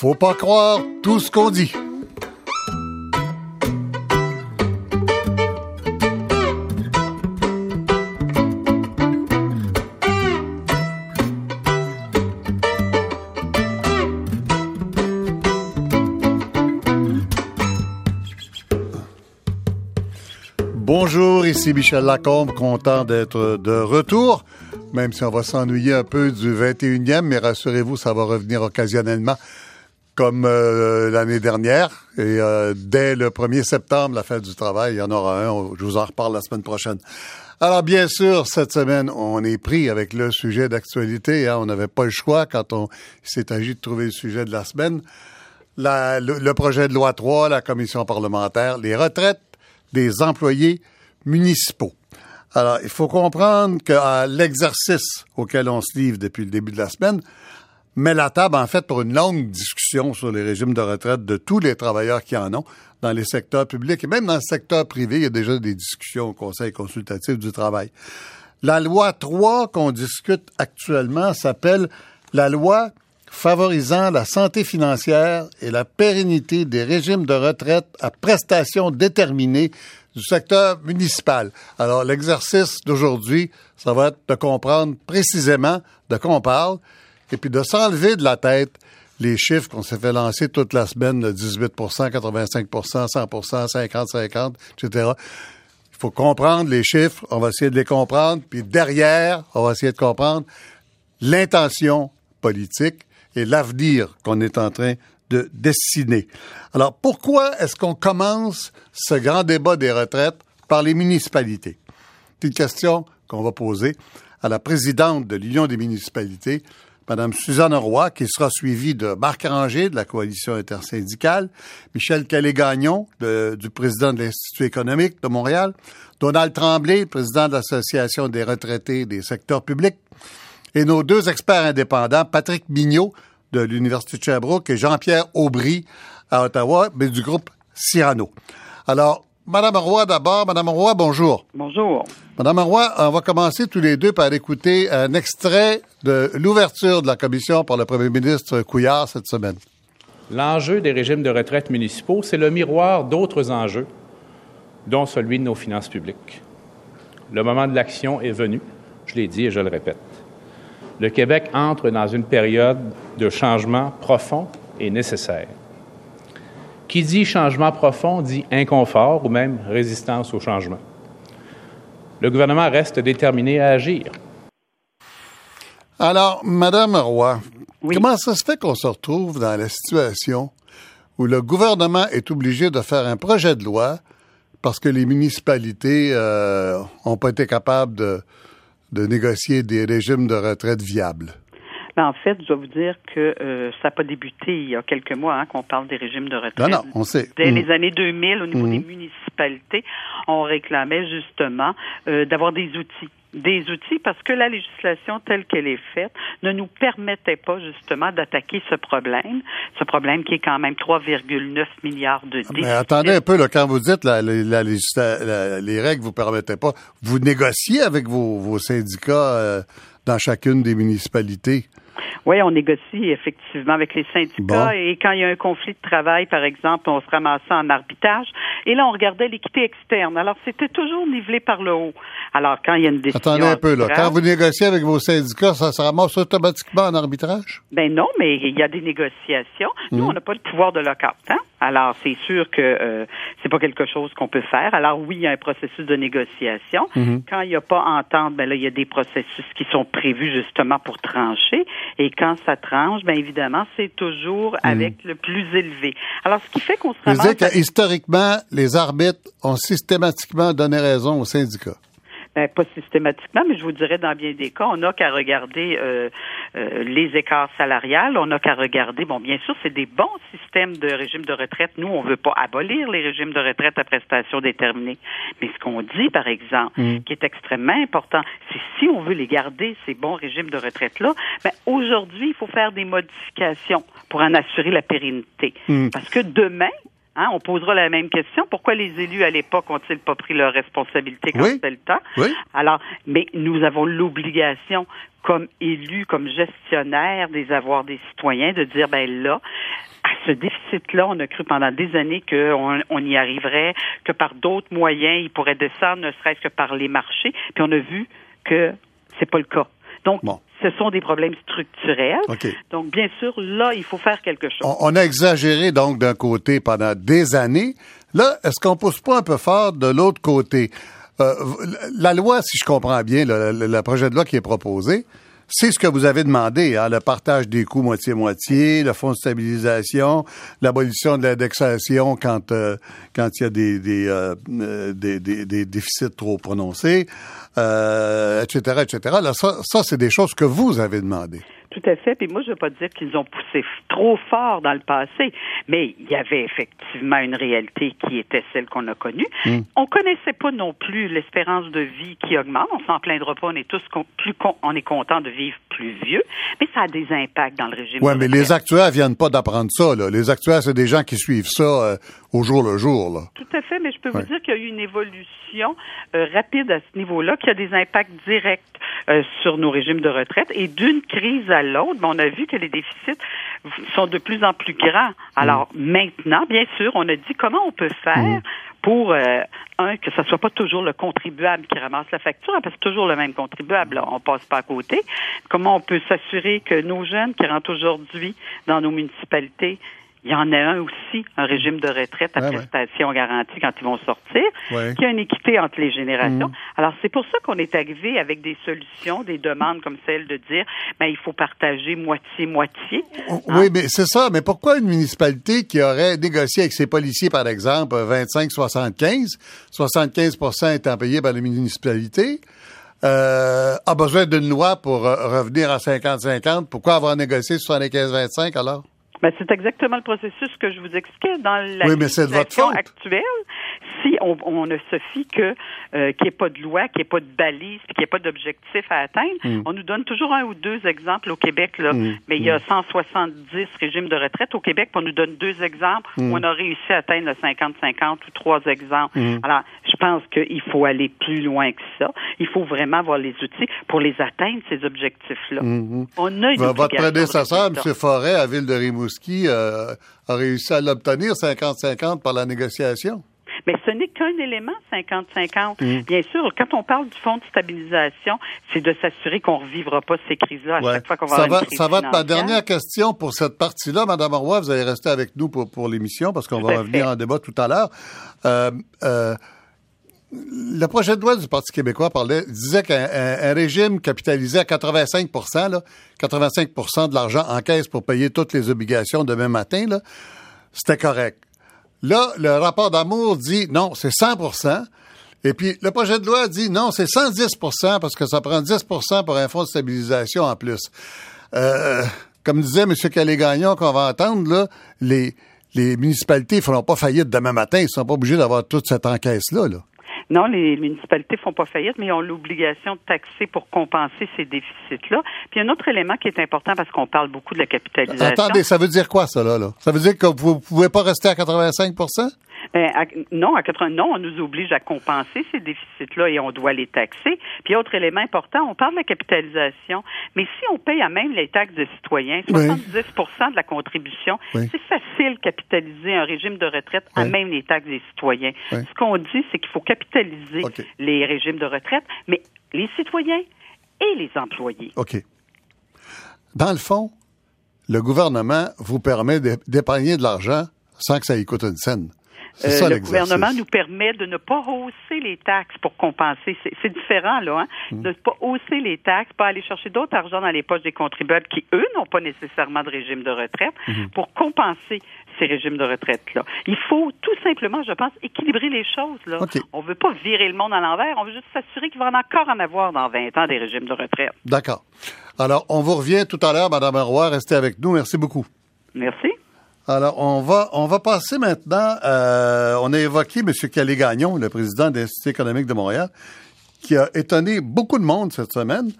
Faut pas croire tout ce qu'on dit. Bonjour, ici Michel Lacombe, content d'être de retour, même si on va s'ennuyer un peu du 21e, mais rassurez-vous, ça va revenir occasionnellement comme euh, l'année dernière. Et euh, dès le 1er septembre, la fête du travail, il y en aura un. Je vous en reparle la semaine prochaine. Alors, bien sûr, cette semaine, on est pris avec le sujet d'actualité. Hein. On n'avait pas le choix quand on s'est agi de trouver le sujet de la semaine. Le, le projet de loi 3, la commission parlementaire, les retraites des employés municipaux. Alors, il faut comprendre que l'exercice auquel on se livre depuis le début de la semaine met la table, en fait, pour une longue discussion sur les régimes de retraite de tous les travailleurs qui en ont dans les secteurs publics et même dans le secteur privé. Il y a déjà des discussions au Conseil consultatif du travail. La loi 3 qu'on discute actuellement s'appelle la loi favorisant la santé financière et la pérennité des régimes de retraite à prestations déterminées du secteur municipal. Alors, l'exercice d'aujourd'hui, ça va être de comprendre précisément de quoi on parle et puis de s'enlever de la tête les chiffres qu'on s'est fait lancer toute la semaine, de 18% 85% 100 50% 50% etc. Il faut comprendre les chiffres, on va essayer de les comprendre, puis derrière, on va essayer de comprendre l'intention politique et l'avenir qu'on est en train de dessiner. Alors, pourquoi est-ce qu'on commence ce grand débat des retraites par les municipalités? C'est une question qu'on va poser à la présidente de l'Union des municipalités, Mme Suzanne Roy, qui sera suivie de Marc Ranger de la coalition intersyndicale, Michel Calais-Gagnon, du président de l'Institut économique de Montréal, Donald Tremblay, président de l'Association des retraités des secteurs publics, et nos deux experts indépendants, Patrick Mignot de l'Université de Sherbrooke et Jean-Pierre Aubry à Ottawa, mais du groupe Cyrano. Alors, Madame Roy d'abord. Madame Roy, bonjour. Bonjour. Madame Roy, on va commencer tous les deux par écouter un extrait de l'ouverture de la commission par le premier ministre Couillard cette semaine. L'enjeu des régimes de retraite municipaux, c'est le miroir d'autres enjeux, dont celui de nos finances publiques. Le moment de l'action est venu, je l'ai dit et je le répète le Québec entre dans une période de changement profond et nécessaire. Qui dit changement profond dit inconfort ou même résistance au changement. Le gouvernement reste déterminé à agir. Alors, Madame Roy, comment ça se fait qu'on se retrouve dans la situation où le gouvernement est obligé de faire un projet de loi parce que les municipalités n'ont euh, pas été capables de, de négocier des régimes de retraite viables? Ben, en fait, je dois vous dire que euh, ça n'a pas débuté il y a quelques mois hein, qu'on parle des régimes de retraite. Non, non, on sait. Dès les années 2000, au niveau des municipalités, on réclamait justement euh, d'avoir des outils des outils parce que la législation telle qu'elle est faite ne nous permettait pas justement d'attaquer ce problème, ce problème qui est quand même 3,9 milliards de déficit. Mais attendez un peu, là, quand vous dites la, la, la, les règles vous permettaient pas, vous négociez avec vos, vos syndicats euh, dans chacune des municipalités? Oui, on négocie effectivement avec les syndicats et quand il y a un conflit de travail, par exemple, on se ramassait en arbitrage et là, on regardait l'équité externe. Alors, c'était toujours nivelé par le haut. Alors, quand il y a une décision... Attendez un peu, là. Quand vous négociez avec vos syndicats, ça se ramasse automatiquement en arbitrage? Ben non, mais il y a des négociations. Nous, hmm. on n'a pas le pouvoir de lockout, hein? Alors, c'est sûr que euh, c'est pas quelque chose qu'on peut faire. Alors, oui, il y a un processus de négociation. Hmm. Quand il n'y a pas entente, ben là, il y a des processus qui sont prévus justement pour trancher. Et quand ça tranche, bien évidemment, c'est toujours hmm. avec le plus élevé. Alors, ce qui fait qu'on se ramasse... Vous que, historiquement, les arbitres ont systématiquement donné raison aux syndicats. Ben, pas systématiquement, mais je vous dirais dans bien des cas, on n'a qu'à regarder euh, euh, les écarts salariales, on n'a qu'à regarder, bon, bien sûr, c'est des bons systèmes de régime de retraite. Nous, on veut pas abolir les régimes de retraite à prestations déterminées. Mais ce qu'on dit, par exemple, mm. qui est extrêmement important, c'est si on veut les garder, ces bons régimes de retraite-là, ben, aujourd'hui, il faut faire des modifications pour en assurer la pérennité. Mm. Parce que demain, Hein, on posera la même question. Pourquoi les élus à l'époque ont-ils pas pris leurs responsabilités quand c'était le temps? Oui. Alors, mais nous avons l'obligation, comme élus, comme gestionnaires des avoirs des citoyens, de dire, ben là, à ce déficit-là, on a cru pendant des années qu'on on y arriverait, que par d'autres moyens, il pourrait descendre, ne serait-ce que par les marchés. Puis on a vu que c'est pas le cas. Donc, ce sont des problèmes structurels. Donc, bien sûr, là, il faut faire quelque chose. On, a exagéré, donc, d'un côté pendant des années. Là, est-ce qu'on pousse pas un peu fort de l'autre côté? Euh, la loi, si je comprends bien, le, projet de loi qui est proposé, c'est ce que vous avez demandé, hein, le partage des coûts moitié-moitié, le fonds de stabilisation, l'abolition de l'indexation quand euh, quand il y a des des, euh, des, déficits trop prononcés, euh, etc., etc. Là, ça, ça c'est des choses que vous avez demandées. Tout à fait. Puis moi, je ne veux pas dire qu'ils ont poussé trop fort dans le passé, mais il y avait effectivement une réalité qui était celle qu'on a connue. On hmm. On connaissait pas non plus l'espérance de vie qui augmente. On s'en plaindra pas. On est tous plus on est content de vivre plus vieux, mais ça a des impacts dans le régime. Oui, mais les actuaires viennent pas d'apprendre ça. Là. Les actuaires, c'est des gens qui suivent ça euh, au jour le jour. Là. Tout à fait. Mais je peux vous dire qu'il y a eu une évolution euh, rapide à ce niveau-là, qui a des impacts directs euh, sur nos régimes de retraite. Et d'une crise à l'autre, ben, on a vu que les déficits sont de plus en plus grands. Alors mm. maintenant, bien sûr, on a dit comment on peut faire mm. pour euh, un que ce soit pas toujours le contribuable qui ramasse la facture, parce que c'est toujours le même contribuable, là, on passe pas à côté. Comment on peut s'assurer que nos jeunes qui rentrent aujourd'hui dans nos municipalités il y en a un aussi, un régime de retraite à prestation garantie quand ils vont sortir, qui a une équité entre les générations. Mm. Alors, c'est pour ça qu'on est arrivé avec des solutions, des demandes comme celle de dire, ben, il faut partager moitié-moitié. Oh, oui, hein? mais c'est ça. Mais pourquoi une municipalité qui aurait négocié avec ses policiers, par exemple, 25-75, 75 étant payé par la municipalité, euh, a besoin d'une loi pour euh, revenir à 50-50? Pourquoi avoir négocié 75-25 alors? Ben, c'est exactement le processus que je vous expliquais dans la oui, situation actuelle. Si on, on, ne se fie que euh, qu'il n'y ait pas de loi, qu'il n'y ait pas de balise, qu'il n'y ait pas d'objectif à atteindre, mm. on nous donne toujours un ou deux exemples au Québec. Là, mm. Mais il y a 170 mm. régimes de retraite au Québec, on nous donne deux exemples où on a réussi à atteindre le 50-50 ou trois exemples. Alors, je pense qu'il faut aller plus loin que ça. Il faut vraiment avoir les outils pour les atteindre, ces objectifs-là. Mm-hmm. On a une Votre prédécesseur, M. Forêt, à Ville de Rimouski, qui euh, a réussi à l'obtenir 50-50 par la négociation. Mais ce n'est qu'un élément 50-50. Mm. Bien sûr, quand on parle du fonds de stabilisation, c'est de s'assurer qu'on ne revivra pas ces crises-là à chaque fois qu'on va ça avoir une crise Ça va être ma dernière question pour cette partie-là. Madame Roy, vous allez rester avec nous pour, pour l'émission parce qu'on va revenir en débat tout à l'heure. Euh, euh, le projet de loi du Parti québécois parlait, disait qu'un régime capitalisé à 85 là, 85% de l'argent en caisse pour payer toutes les obligations demain matin, c'était correct. Là, le rapport d'amour dit non, c'est 100% et puis, le projet de loi dit non, c'est 110% parce que ça prend 10% pour un fonds de stabilisation en plus. Euh, comme disait M. Calais-Gagnon qu'on va entendre, là, les, les municipalités ne feront pas faillite demain matin. Ils ne sont pas obligés d'avoir toute cette encaisse-là. Là. Non, les municipalités font pas faillite, mais ils ont l'obligation de taxer pour compenser ces déficits-là. Puis un autre élément qui est important parce qu'on parle beaucoup de la capitalisation. Attendez, ça veut dire quoi ça là, là? Ça veut dire que vous pouvez pas rester à 85 ben, non, à 80, non, on nous oblige à compenser ces déficits-là et on doit les taxer. Puis autre élément important, on parle de la capitalisation, mais si on paye à même les taxes de citoyens, 70% de la contribution, c'est facile capitaliser un régime de retraite à même les taxes des citoyens. Ce qu'on dit, c'est qu'il faut capitaliser les régimes de retraite, mais les citoyens et les employés. OK. Dans le fond, le gouvernement vous permet d'épargner de l'argent sans que ça y coûte une scène. Euh, le gouvernement nous permet de ne pas hausser les taxes pour compenser. C'est différent, là, hein? Mm. de ne pas hausser les taxes, pas aller chercher d'autres argent dans les poches des contribuables qui, eux, n'ont pas nécessairement de régime de retraite mm-hmm. pour compenser ces régimes de retraite-là. Il faut tout simplement, je pense, équilibrer les choses. Là. On ne veut pas virer le monde à l'envers, on veut juste s'assurer qu'il va encore en avoir dans 20 ans des régimes de retraite. D'accord. Alors, on vous revient tout à l'heure, Mme Roy. Restez avec nous. Merci beaucoup. Merci. Alors, on va, on va passer maintenant. Euh, on a évoqué M. Calais-Gagnon, le président de l'Institut économique de Montréal, qui a étonné beaucoup de monde cette semaine.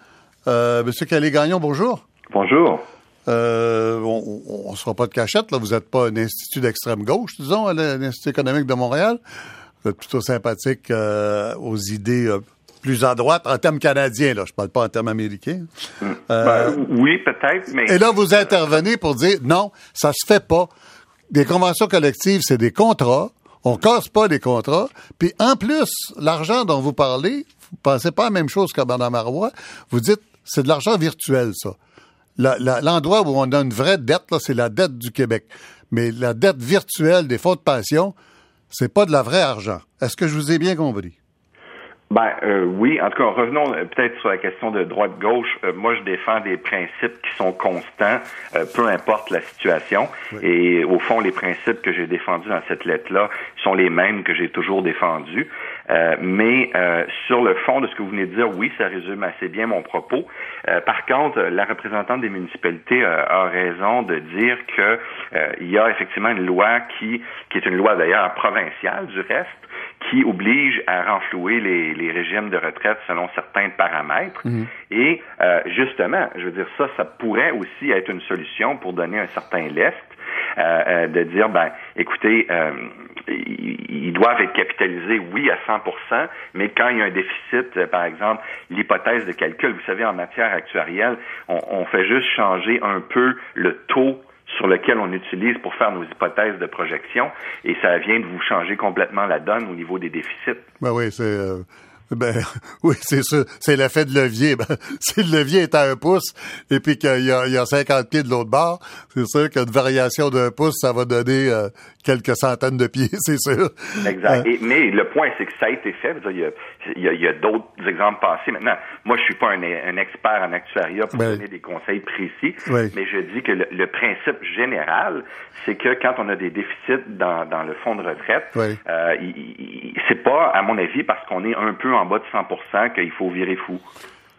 Euh, M. Calais-Gagnon, bonjour. Bonjour. Euh, on ne sera pas de cachette, là. Vous n'êtes pas un institut d'extrême gauche, disons, à l'Institut économique de Montréal. Vous êtes plutôt sympathique aux idées plus à droite, en termes canadiens, là. Je parle pas en termes américains. Hmm. Ben, oui, peut-être, mais... Et là, vous intervenez pour dire, non, ça se fait pas. Des conventions collectives, c'est des contrats. On casse pas les contrats. Puis en plus, l'argent dont vous parlez, vous pensez pas la même chose que Mme Marois. Vous dites, c'est de l'argent virtuel, ça. L'endroit où on a une vraie dette, c'est la dette du Québec. Mais la dette virtuelle des fonds de pension, c'est pas de la vraie argent. Est-ce que je vous ai bien compris? Ben euh, oui, en tout cas, revenons euh, peut-être sur la question de droite-gauche. Euh, moi, je défends des principes qui sont constants, peu importe la situation. Et au fond, les principes que j'ai défendus dans cette lettre-là sont les mêmes que j'ai toujours défendus. mais sur le fond de ce que vous venez de dire, oui, ça résume assez bien mon propos. par contre, la représentante des municipalités a raison de dire que il y a effectivement une loi qui, qui est une loi d'ailleurs provinciale du reste, qui oblige à renflouer les, les régimes de retraite selon certains paramètres. Mhm. Et euh, justement, je veux dire, ça, ça pourrait aussi être une solution pour donner un certain lest. Euh, euh de dire, ben, écoutez, euh, ils doivent être capitalisés, oui, à 100 mais quand il y a un déficit, euh, par exemple, l'hypothèse de calcul, vous savez, en matière actuarielle, on, on fait juste changer un peu le taux sur lequel on utilise pour faire nos hypothèses de projection et ça vient de vous changer complètement la donne au niveau des déficits. Ben oui, c'est euh, ben oui, c'est ça. C'est l'effet de levier. Ben, si le levier est à un pouce et puis qu'il y a, il y a 50 pieds de l'autre bord, c'est sûr qu'une variation d'un pouce, ça va donner euh, quelques centaines de pieds, c'est sûr. Exact. Euh, mais le point, c'est que ça a été fait. Il y a, il y a, d'autres exemples passés. Maintenant, moi, je suis pas un, expert en actuariat pour ben donner des conseils précis, mais je dis que le, principe général, c'est que quand on a des déficits dans, dans le fonds de retraite, euh, c'est pas, à mon avis, parce qu'on est un peu en bas de 100 qu'il faut virer fou.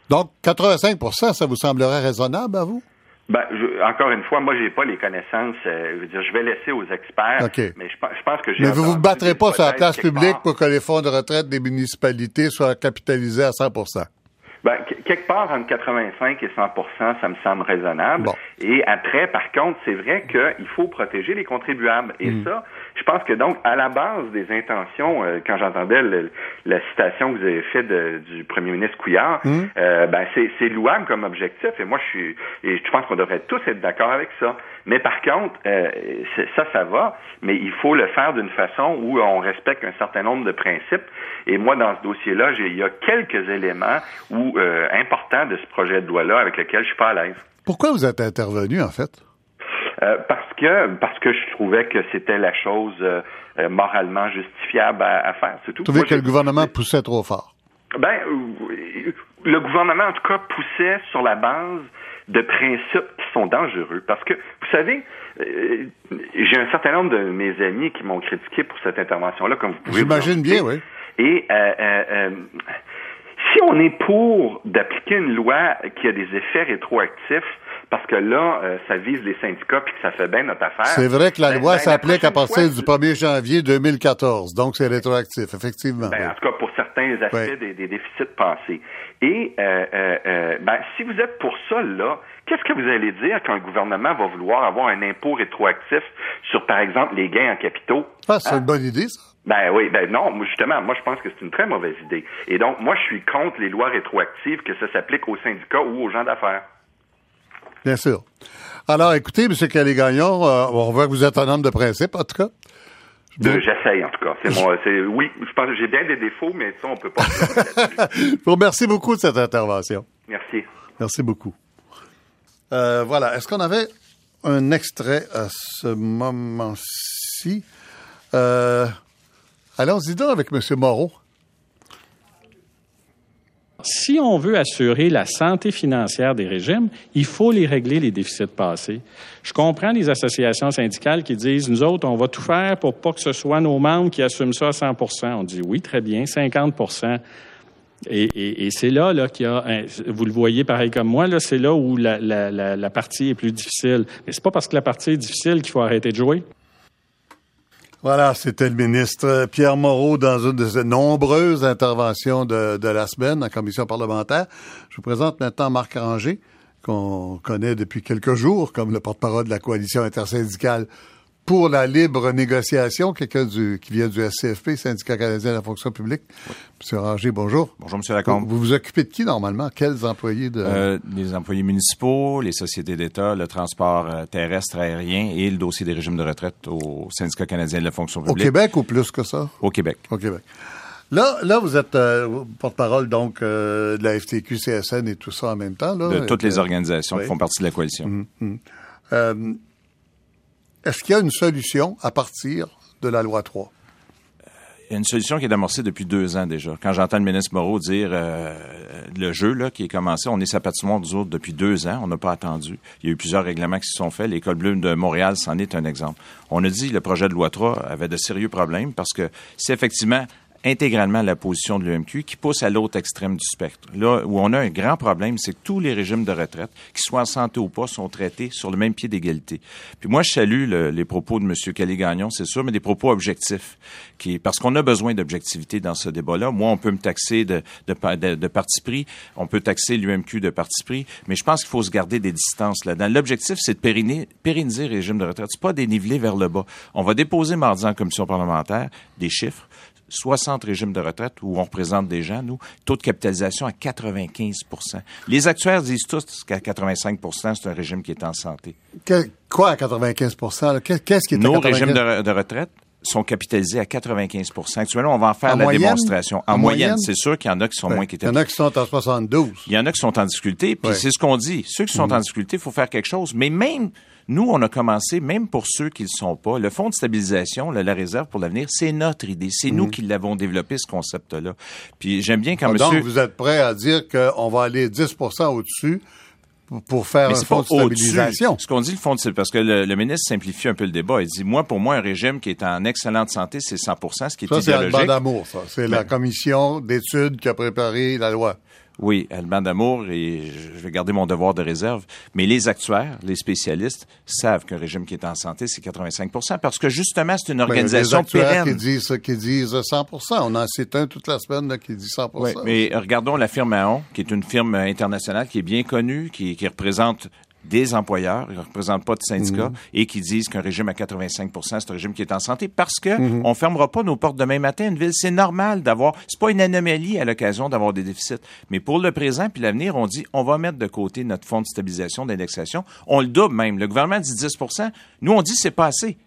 Donc, 85% ça vous semblerait raisonnable à vous? Ben, encore une fois, moi, j'ai pas les connaissances. Euh, je veux dire, je vais laisser aux experts. Mais je, pense que j'ai. Mais vous vous battrez pas sur la place publique pour que les fonds de retraite des municipalités soient capitalisés à 100% ben, quelque part entre 85 et 100% ça me semble raisonnable. Et après, par contre, c'est vrai qu'il faut protéger les contribuables. Et mm. ça, je pense que donc, à la base des intentions, euh, quand j'entendais la citation que vous avez faite du premier ministre Couillard, mm. euh, ben c'est louable comme objectif. Et moi, je suis, et je pense qu'on devrait tous être d'accord avec ça. Mais par contre, euh, ça, ça va, mais il faut le faire d'une façon où on respecte un certain nombre de principes. Et moi, dans ce dossier-là, il y a quelques éléments où, euh, importants de ce projet de loi-là avec lequel je suis pas à l'aise. Pourquoi vous êtes intervenu, en fait? Euh, parce que parce que je trouvais que c'était la chose euh, moralement justifiable à, faire. C'est tout. Vous trouvez que le gouvernement poussait trop fort? Ben, le gouvernement, en tout cas, poussait sur la base de principes qui sont dangereux. Parce que, vous savez, euh, j'ai un certain nombre de mes amis qui m'ont critiqué pour cette intervention-là, comme vous pouvez J'imagine bien, oui. Et euh, euh, si on est pour d'appliquer une loi qui a des effets rétroactifs, parce que là, ça vise les syndicats puis que ça fait bien notre affaire. C'est vrai que la ben, loi ben, s'applique à partir du 1er janvier 2014, donc c'est rétroactif, effectivement. Ben, en tout cas, pour certains aspects des, des, déficits passés. Et euh, euh, euh, ben, si vous êtes pour ça, là, qu'est-ce que vous allez dire quand le gouvernement va vouloir avoir un impôt rétroactif sur, par exemple, les gains en capitaux? Ah, c'est une bonne idée, ça. Ben oui, ben non, justement, moi je pense que c'est une très mauvaise idée. Et donc, moi je suis contre les lois rétroactives que ça s'applique aux syndicats ou aux gens d'affaires. Bien sûr. Alors, écoutez, M. Calais-Gagnon, on voit que vous êtes un homme de principe, en tout cas. J'essaye, en tout cas. C'est moi. C'est, oui, je pense que j'ai bien des défauts, mais ça, on peut pas. je vous remercie beaucoup de cette intervention. Merci. Merci beaucoup. Euh, voilà. Est-ce qu'on avait un extrait à ce moment-ci? Euh, allons-y donc avec M. Moreau. Si on veut assurer la santé financière des régimes, il faut les régler, les déficits passés. Je comprends les associations syndicales qui disent, nous autres, on va tout faire pour pas que ce soit nos membres qui assument ça à 100% On dit, oui, très bien, 50 et, et, c'est là, là qu'il y a, vous le voyez pareil comme moi, là, c'est là où la, la, la partie est plus difficile. Mais c'est pas parce que la partie est difficile qu'il faut arrêter de jouer. Voilà, c'était le ministre Pierre Moreau dans une de ses nombreuses interventions de, la semaine en commission parlementaire. Je vous présente maintenant Marc Ranger, qu'on connaît depuis quelques jours comme le porte-parole de la coalition intersyndicale pour la libre négociation, quelqu'un du, qui vient du SCFP, Syndicat canadien de la fonction publique. Monsieur Ranger, bonjour. Bonjour, Monsieur Lacombe. Vous vous occupez de qui normalement? Quels employés de... Euh, les employés municipaux, les sociétés d'État, le transport euh, terrestre, aérien et le dossier des régimes de retraite au Syndicat canadien de la fonction publique. Au Québec ou plus que ça? Au Québec. Au Québec. Là, là, vous êtes euh, porte-parole donc euh, de la FTQ, CSN et tout ça en même temps. Là, de toutes les organisations oui. qui font partie de la coalition. hum, hum. Euh, Est-ce qu'il y a une solution à partir de la loi 3? Il y a une solution qui est amorcée depuis deux ans déjà. Quand j'entends le ministre Moreau dire euh, le jeu là, qui est commencé, on est sa nous autres depuis deux ans, on n'a pas attendu. Il y a eu plusieurs règlements qui se sont faits. L'école bleue de Montréal, c'en est un exemple. On a dit que le projet de loi 3 avait de sérieux problèmes parce que c'est effectivement intégralement la position de l'UMQ qui pousse à l'autre extrême du spectre. Là où on a un grand problème, c'est que tous les régimes de retraite, qu'ils soient en santé ou pas, sont traités sur le même pied d'égalité. Puis moi, je salue le- les propos de M. Kelly-Gagnon, c'est sûr, mais des propos objectifs. Qui, parce qu'on a besoin d'objectivité dans ce débat-là. Moi, on peut me taxer de, de, de- de parti pris, on peut taxer l'UMQ de parti pris, mais je pense qu'il faut se garder des distances là-dedans. L'objectif, c'est de pérenniser, le régime de retraite. C'est pas des niveler vers le bas. On va déposer mardi en commission parlementaire des chiffres 60 régimes de retraite où on représente des gens, nous, taux de capitalisation à 95% Les actuaires disent tous qu'à 85% c'est un régime qui est en santé. Que- quoi à 95 là? Qu'est- Qu'est-ce qui est à Nos 95 régimes de, re- de retraite sont capitalisés à 95% Actuellement, on va en faire En la moyenne? démonstration. En, En moyenne, moyenne? c'est sûr qu'il y en a qui sont Ouais. moins Il y en a qui sont à 72. Il y en a qui sont en difficulté, puis Ouais. c'est ce qu'on dit. Ceux qui sont en difficulté, il faut faire quelque chose. Mais même, nous, on a commencé, même pour ceux qui ne le sont pas, le fonds de stabilisation, la réserve pour l'avenir, c'est notre idée. C'est nous qui l'avons développé, ce concept-là. Puis j'aime bien quand Ah, monsieur... Donc, vous êtes prêt à dire qu'on va aller 10 au-dessus pour- faire Mais un c'est fonds de stabilisation? Ce qu'on dit, le fonds de parce que le, le ministre simplifie un peu le débat. Il dit, moi, pour moi, un régime qui est en excellente santé, c'est 100% ce qui est Ça, c'est Alban idéologique. d'amour, ça. C'est la Ben- commission d'études qui a préparé la loi. Oui, Alban d'amour, et je vais garder mon devoir de réserve. Mais les actuaires, les spécialistes, savent qu'un régime qui est en santé, c'est 85% parce que justement, c'est une Ben, organisation les actuaires pérenne. qui disent, qui disent 100 On en cite un toute la semaine là, qui dit 100 Oui, mais regardons la firme Aon, qui est une firme internationale qui est bien connue, qui, qui représente des employeurs, qui ne représente pas de syndicats, Mhm. et qui disent qu'un régime à 85% c'est un régime qui est en santé parce que Mhm. on fermera pas nos portes demain matin. Une ville, c'est normal d'avoir, c'est pas une anomalie à l'occasion d'avoir des déficits. Mais pour le présent puis l'avenir, on dit, on va mettre de côté notre fonds de stabilisation, d'indexation. On le double même. Le gouvernement dit 10% Nous, on dit, c'est pas assez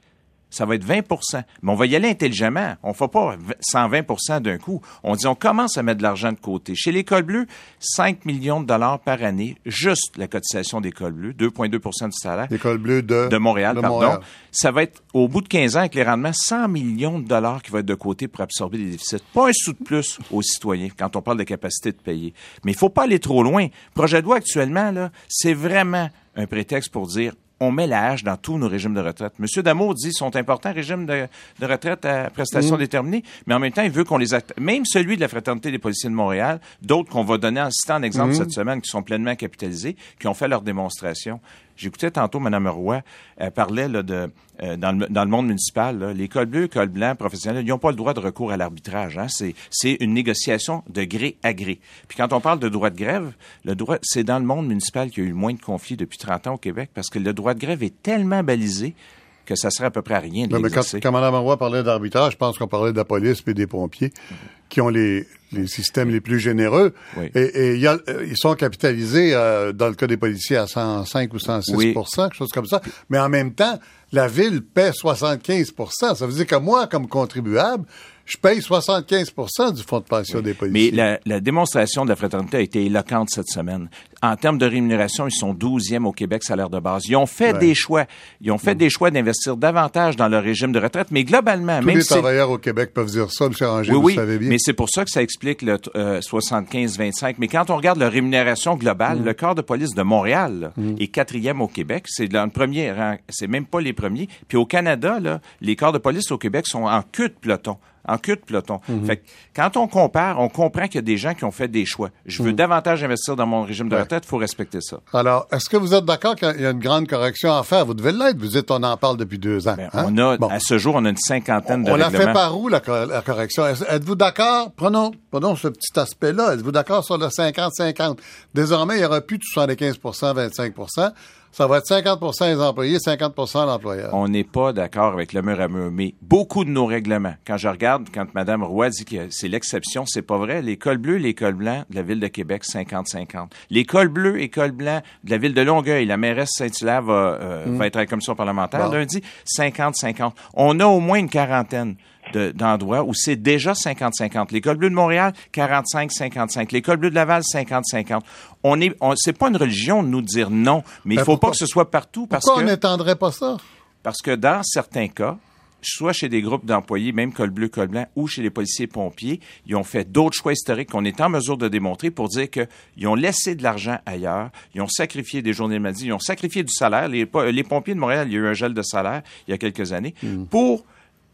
ça va être 20% Mais on va y aller intelligemment. On ne fait pas v- 120% d'un coup. On dit on commence à mettre de l'argent de côté. Chez l'École bleue, 5 millions de dollars par année, juste la cotisation d'École bleue, 2,2% du salaire L'école bleue de, de Montréal, de pardon. Montréal. Ça va être, au bout de 15 ans, avec les rendements, 100 millions de dollars qui vont être de côté pour absorber les déficits. Pas un sou de plus aux citoyens quand on parle de capacité de payer. Mais il faut pas aller trop loin. Projet de loi actuellement, là, c'est vraiment un prétexte pour dire on met la hache dans tous nos régimes de retraite. Monsieur Damour dit sont importants régimes de, de retraite à prestations déterminées, mais en même temps, il veut qu'on les acte. Même celui de la Fraternité des policiers de Montréal, d'autres qu'on va donner en citant en exemple cette semaine, qui sont pleinement capitalisés, qui ont fait leur démonstration. J'écoutais tantôt Mme Roy, elle parlait là, de, euh, dans, le, monde municipal, là, les cols bleus, cols blancs, professionnels, ils n'ont pas le droit de recours à l'arbitrage. Hein. C'est, c'est une négociation de gré à gré. Puis quand on parle de droit de grève, le droit, c'est dans le monde municipal qu'il y a eu le moins de conflits depuis 30 ans au Québec, parce que le droit de grève est tellement balisé que ça serait à peu près à rien de Non, mais quand, quand Mme Roy parlait d'arbitrage, je pense qu'on parlait de la police et des pompiers qui ont les, les systèmes les plus généreux. Oui. Et, et il y a- euh, ils sont capitalisés, euh, dans le cas des policiers, à 105 ou 106 Oui. quelque chose comme ça. Mais en même temps, la ville paie 75% Ça veut dire que moi, comme contribuable, je paye 75 du fonds de pension des Mais policiers. la, la démonstration de la fraternité a été éloquente cette semaine. En termes de rémunération, ils sont 12e au Québec salaire de base. Ils ont fait Ouais. des choix. Ils ont fait des choix d'investir davantage dans leur régime de retraite, mais globalement, Tous même les si travailleurs au Québec peuvent dire ça, M. Ranger, oui, vous oui, savez bien. mais c'est pour ça que ça explique le euh, 75-25. Mais quand on regarde la rémunération globale, Mm. le corps de police de Montréal là, est quatrième au Québec. C'est dans le premier rang. C'est même pas les premiers. Puis au Canada, là, les corps de police au Québec sont en queue de peloton en queue de peloton. Fait que quand on compare, on comprend qu'il y a des gens qui ont fait des choix. Je veux davantage investir dans mon régime de retraite, il faut respecter ça. Alors, est-ce que vous êtes d'accord qu'il y a une grande correction à faire? Vous devez l'être. Vous dites, on en parle depuis deux ans. Ben, hein? On a, Bon. à ce jour, on a une cinquantaine de On l'a fait par où, la, cor- la correction? Êtes-vous d'accord? Prenons, prenons ce petit aspect-là. Êtes-vous d'accord sur le 50-50? Désormais, il n'y aura plus de 75% 25 Ça va être 50% les employés, 50% l'employeur. On n'est pas d'accord avec le mur à mur, mais beaucoup de nos règlements, quand je regarde, quand Mme Roy dit que c'est l'exception, c'est pas vrai. L'école bleue, l'école blanc de la Ville de Québec, 50-50. L'école bleue, école blanc de la Ville de Longueuil, la mairesse Saint-Hilaire va, euh, va être à la commission parlementaire Bon. lundi, 50-50. On a au moins une quarantaine de- d'endroits où c'est déjà 50-50. L'école bleue de Montréal, 45-55. L'école bleue de Laval, 50-50. On est, on, c'est pas une religion de nous dire non, mais il Ben, faut pourquoi- pas que ce soit partout parce Pourquoi que on n'étendrait pas ça? parce que dans certains cas, soit chez des groupes d'employés, même col bleu, col blanc, ou chez les policiers et pompiers, ils ont fait d'autres choix historiques qu'on est en mesure de démontrer pour dire qu'ils ont laissé de l'argent ailleurs, ils ont sacrifié des journées de maladie, ils ont sacrifié du salaire. Les, po- les pompiers de Montréal, il y a eu un gel de salaire il y a quelques années pour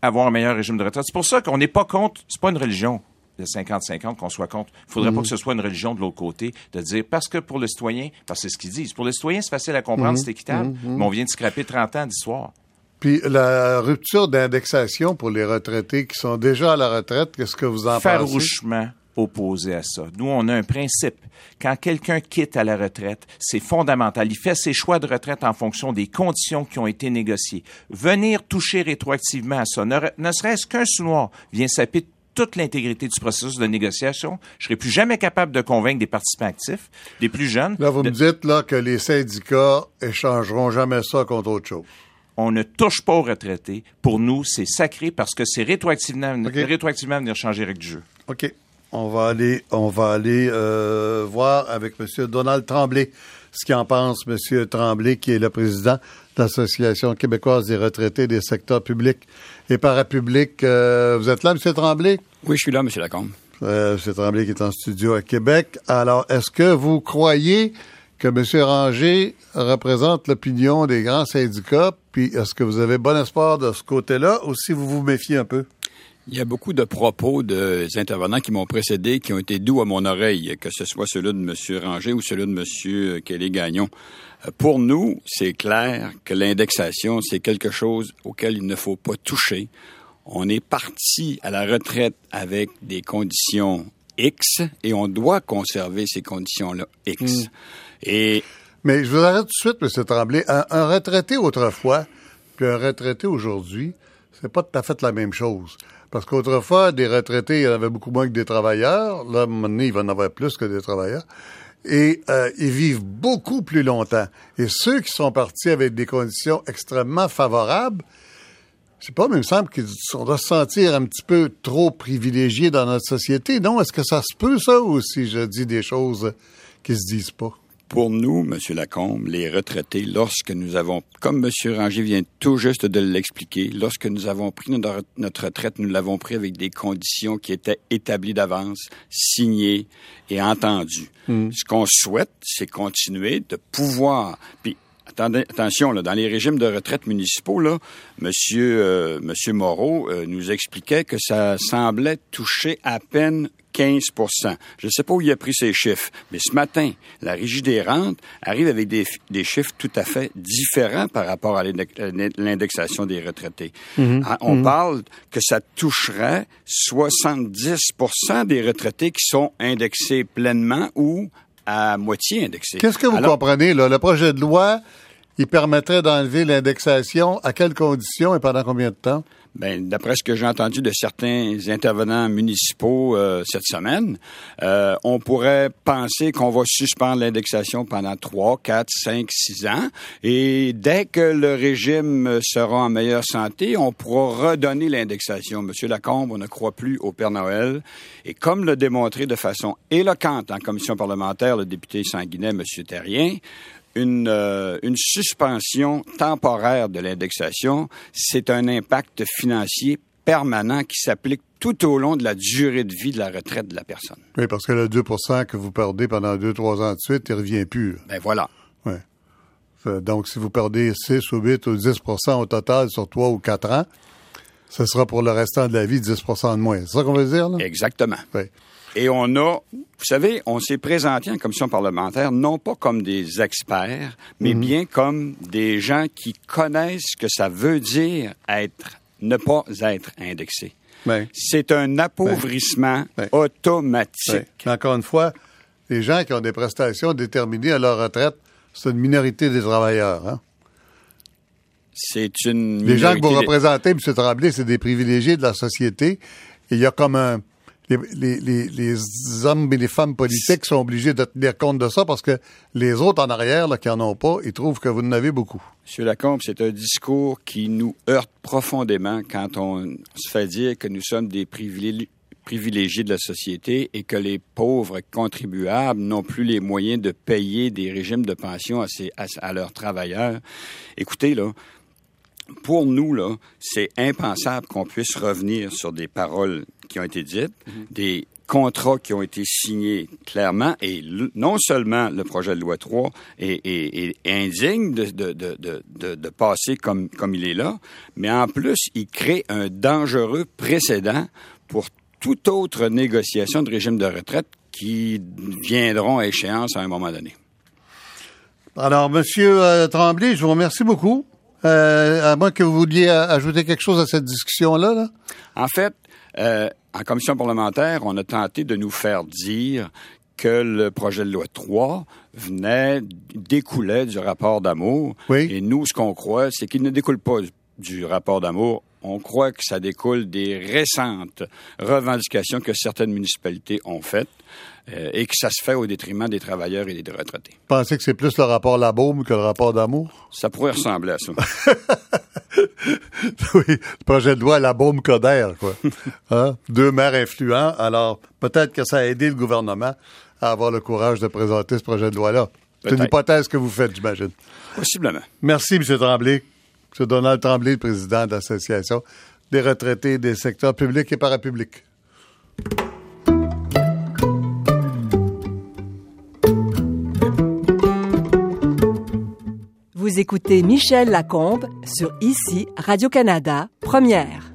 avoir un meilleur régime de retraite. C'est pour ça qu'on n'est pas contre, c'est pas une religion le 50-50 qu'on soit contre. Il faudrait pas que ce soit une religion de l'autre côté, de dire parce que pour le citoyen, parce que c'est ce qu'ils disent, pour le citoyen, c'est facile à comprendre, c'est équitable, mais on vient de scraper 30 ans d'histoire. Puis la rupture d'indexation pour les retraités qui sont déjà à la retraite, qu'est-ce que vous en pensez? farouchement opposé à ça. Nous, on a un principe. Quand quelqu'un quitte à la retraite, c'est fondamental. Il fait ses choix de retraite en fonction des conditions qui ont été négociées. Venir toucher rétroactivement à ça, ne, ne serait-ce qu'un sous-noir, vient saper toute l'intégrité du processus de négociation. Je serai plus jamais capable de convaincre des participants actifs, des plus jeunes. Là, vous de- me dites là, que les syndicats échangeront jamais ça contre autre chose. on ne touche pas aux retraités. Pour nous, c'est sacré parce que c'est rétroactivement, rétroactivement venir changer les règles du jeu. OK. On va aller, on va aller euh, voir avec M. Donald Tremblay ce qu'il en pense, M. Tremblay, qui est le président de l'Association québécoise des retraités des secteurs publics et parapublics. Euh, vous êtes là, M. Tremblay? Oui, je suis là, M. Lacombe. Euh, M. Tremblay qui est en studio à Québec. Alors, est-ce que vous croyez que M. Ranger représente l'opinion des grands syndicats? Puis, est-ce que vous avez bon espoir de ce côté-là ou si vous vous méfiez un peu? Il y a beaucoup de propos des intervenants qui m'ont précédé qui ont été doux à mon oreille, que ce soit celui de M. Ranger ou celui de M. Kelly-Gagnon. Euh, Pour nous, c'est clair que l'indexation, c'est quelque chose auquel il ne faut pas toucher. On est parti à la retraite avec des conditions X et on doit conserver ces conditions-là X. Et Mais je vous arrête tout de suite, M. Tremblay. Un, un retraité autrefois, puis un retraité aujourd'hui, c'est pas tout à fait la même chose. Parce qu'autrefois, des retraités, il y en avait beaucoup moins que des travailleurs. Là, donné, il va en avoir plus que des travailleurs. Et euh, ils vivent beaucoup plus longtemps. Et ceux qui sont partis avec des conditions extrêmement favorables, sais pas, mais il me semble qu'on doit se sentir un petit peu trop privilégié dans notre société. Non, est-ce que ça se peut, ça, ou si je dis des choses qui se disent pas? Pour nous, M. Lacombe, les retraités, lorsque nous avons, comme M. Ranger vient tout juste de l'expliquer, lorsque nous avons pris notre, retraite, nous l'avons pris avec des conditions qui étaient établies d'avance, signées et entendues. Ce qu'on souhaite, c'est continuer de pouvoir. Puis, attendez, attention, là, dans les régimes de retraite municipaux, là, Monsieur, euh, Monsieur Moreau euh, nous expliquait que ça semblait toucher à peine 15 Je ne sais pas où il a pris ces chiffres, mais ce matin, la Régie des rentes arrive avec des, des chiffres tout à fait différents par rapport à l'indexation des retraités. Ah, On parle que ça toucherait 70% des retraités qui sont indexés pleinement ou à moitié indexés. Qu'est-ce que vous Alors, comprenez, là? Le projet de loi, il permettrait d'enlever l'indexation à quelles conditions et pendant combien de temps? Ben, d'après ce que j'ai entendu de certains intervenants municipaux euh, cette semaine, euh, on pourrait penser qu'on va suspendre l'indexation pendant 3, 4, 5, 6 ans. Et dès que le régime sera en meilleure santé, on pourra redonner l'indexation. Monsieur Lacombe, on ne croit plus au Père Noël. Et comme l'a démontré de façon éloquente en commission parlementaire le député sanguinet, Monsieur Terrien, une, euh, une suspension temporaire de l'indexation, c'est un impact financier permanent qui s'applique tout au long de la durée de vie de la retraite de la personne. Oui, parce que le 2% que vous perdez pendant 2-3 ans de suite, il revient plus. Ben voilà. Donc, si vous perdez 6 ou 8 ou 10% au total sur 3 ou 4 ans, Ce sera pour le restant de la vie 10% de moins. C'est ça qu'on veut dire, là? Exactement. Oui. Et on a, vous savez, on s'est présenté en commission parlementaire non pas comme des experts, mais Mhm. bien comme des gens qui connaissent ce que ça veut dire être, ne pas être indexé. Ben, C'est un appauvrissement Ben. automatique. ouais. Mais encore une fois, les gens qui ont des prestations déterminées à leur retraite, c'est une minorité des travailleurs. Hein? C'est une Les gens que vous minorité- représentez, M. Tremblay, c'est des privilégiés de la société. Et il y a comme un... Les, hommes et les femmes politiques sont obligés de tenir compte de ça parce que les autres en arrière, qui en ont pas, ils trouvent que vous en avez beaucoup. Monsieur Lacombe, c'est un discours qui nous heurte profondément quand on se fait dire que nous sommes des privilé- privilégiés de la société et que les pauvres contribuables n'ont plus les moyens de payer des régimes de pension à leurs travailleurs. Écoutez, là, pour nous, là, c'est impensable qu'on puisse revenir sur des paroles qui ont été dites, des contrats qui ont été signés clairement, et le- non seulement le projet de loi 3 est, est- est indigne de, de, de, de, de- de passer comme, comme il est là, mais en plus, il crée un dangereux précédent pour toute autre négociation de régime de retraite qui viendront à échéance à un moment donné. Alors, Monsieur euh, Tremblay, je vous remercie beaucoup. Euh, à moins que vous vouliez ajouter quelque chose à cette discussion-là. Là. En fait, euh, en commission parlementaire, on a tenté de nous faire dire que le projet de loi 3 venait, découlait du rapport d'amour. Oui. Et nous, ce qu'on croit, c'est qu'il ne découle pas du rapport d'amour. On croit que ça découle des récentes revendications que certaines municipalités ont faites euh, et que ça se fait au détriment des travailleurs et des retraités. Pensez que c'est plus le rapport Labaume que le rapport d'amour? Ça pourrait ressembler à ça. oui, le projet de loi Labaume Coder, quoi. Hein? Deux maires influents. Alors, peut-être que ça a aidé le gouvernement à avoir le courage de présenter ce projet de loi-là. C'est une hypothèse que vous faites, j'imagine. Possiblement. Merci, M. Tremblay. M. Donald Tremblay, le président de l'Association des retraités des secteurs publics et parapublics. Vous écoutez Michel Lacombe sur Ici Radio-Canada, première.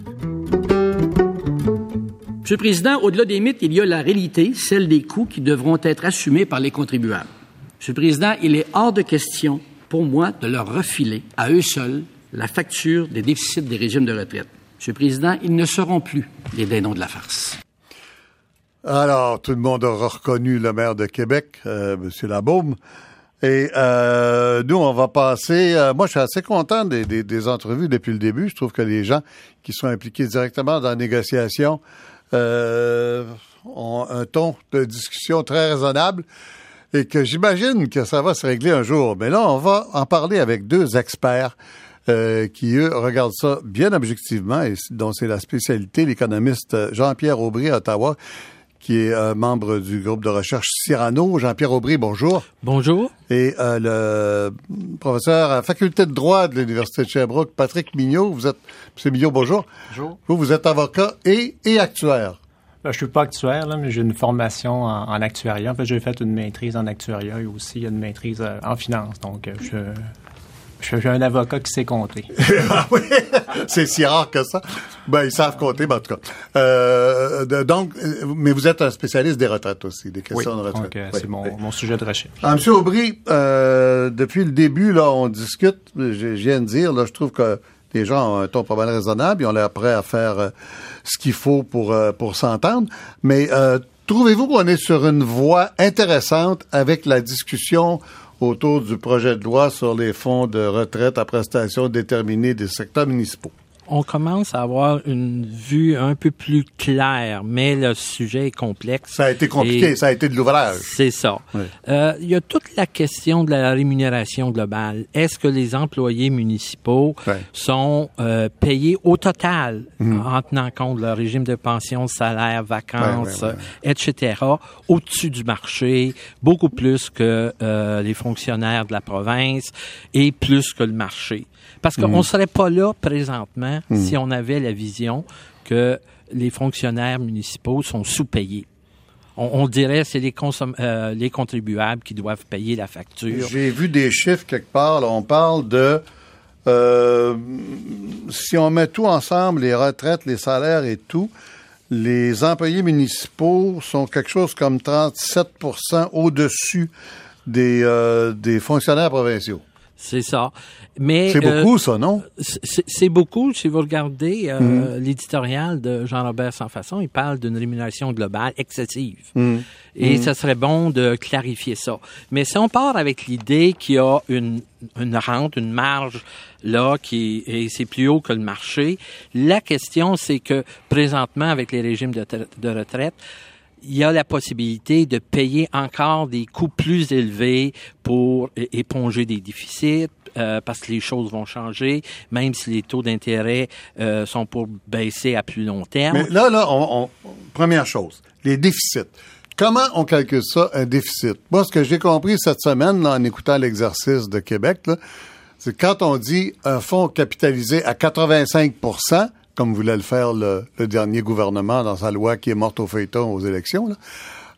Monsieur le Président, au-delà des mythes, il y a la réalité, celle des coûts qui devront être assumés par les contribuables. Monsieur le Président, il est hors de question, pour moi, de leur refiler, à eux seuls, la facture des déficits des régimes de retraite. Monsieur le Président, ils ne seront plus les dindons de la farce. Alors, tout le monde aura reconnu le maire de Québec, euh, M. Labaume. Et euh, nous, on va passer. euh, moi, je suis assez content des, des- des entrevues depuis le début. Je trouve que les gens qui sont impliqués directement dans la négociation ont un ton de discussion très raisonnable et que j'imagine que ça va se régler un jour. Mais là, on va en parler avec deux experts euh, qui, eux, regardent ça bien objectivement et dont c'est la spécialité, l'économiste Jean-Pierre Aubry à Ottawa, qui est euh, membre du groupe de recherche Cyrano. Jean-Pierre Aubry, bonjour. Bonjour. Et euh, le professeur à la faculté de droit de l'Université de Sherbrooke, Patrick Mignot. Vous êtes, M. Mignot, bonjour. Bonjour. Vous, vous êtes avocat et, et actuaire. Ben, je suis pas actuaire, là, mais j'ai une formation en, en actuariat. En fait, j'ai fait une maîtrise en actuariat et aussi une maîtrise euh, en finance. Donc, euh, je, suis un avocat qui sait compter. Ah oui, c'est si rare que ça. Ben, ils savent compter, mais en tout cas. Euh, de- donc, euh, mais vous êtes un spécialiste des retraites aussi, des questions de retraite. Donc, euh, Oui, c'est mon, oui. mon sujet de recherche. Ah, Monsieur Aubry, euh, depuis le début, là, on discute. Je, viens de dire, là, je trouve que les gens ont un ton pas mal raisonnable. Ils ont l'air prêts à faire euh, ce qu'il faut pour pour s'entendre. Mais euh, trouvez-vous qu'on est sur une voie intéressante avec la discussion autour du projet de loi sur les fonds de retraite à prestations déterminées des secteurs municipaux? On commence à avoir une vue un peu plus claire, mais le sujet est complexe. Ça a été compliqué, ça a été de l'ouvrage. C'est ça. Oui. Euh, il y a toute la question de la rémunération globale. Est-ce que les employés municipaux sont euh, payés au total en tenant compte de leur régime de pension, salaire, vacances, etc., au-dessus du marché, beaucoup plus que euh, les fonctionnaires de la province et plus que le marché? Parce qu'on ne serait pas là présentement si on avait la vision que les fonctionnaires municipaux sont sous-payés. On, on dirait que c'est les, consom- euh, les contribuables qui doivent payer la facture. J'ai vu des chiffres quelque part. là, on parle de Euh, si on met tout ensemble, les retraites, les salaires et tout, les employés municipaux sont quelque chose comme 37% au-dessus des, euh, des fonctionnaires provinciaux. C'est ça. Mais c'est euh, beaucoup, ça, non? C'est beaucoup. Si vous regardez euh, Mhm. l'éditorial de Jean-Robert Sans-Façon, il parle d'une rémunération globale excessive. Mhm. Et Mhm. ça serait bon de clarifier ça. Mais si on part avec l'idée qu'il y a une, une rente, une marge là qui et c'est plus haut que le marché, la question c'est que présentement avec les régimes de retraite, il y a la possibilité de payer encore des coûts plus élevés pour éponger des déficits, euh, parce que les choses vont changer, même si les taux d'intérêt euh, sont pour baisser à plus long terme. Mais là, là, on, on- première chose, les déficits. Comment on calcule ça, un déficit? Moi, ce que j'ai compris cette semaine, là, en écoutant l'exercice de Québec, c'est quand on dit un fonds capitalisé à 85 comme voulait le faire le, le dernier gouvernement dans sa loi qui est morte au feuilleton aux élections, là,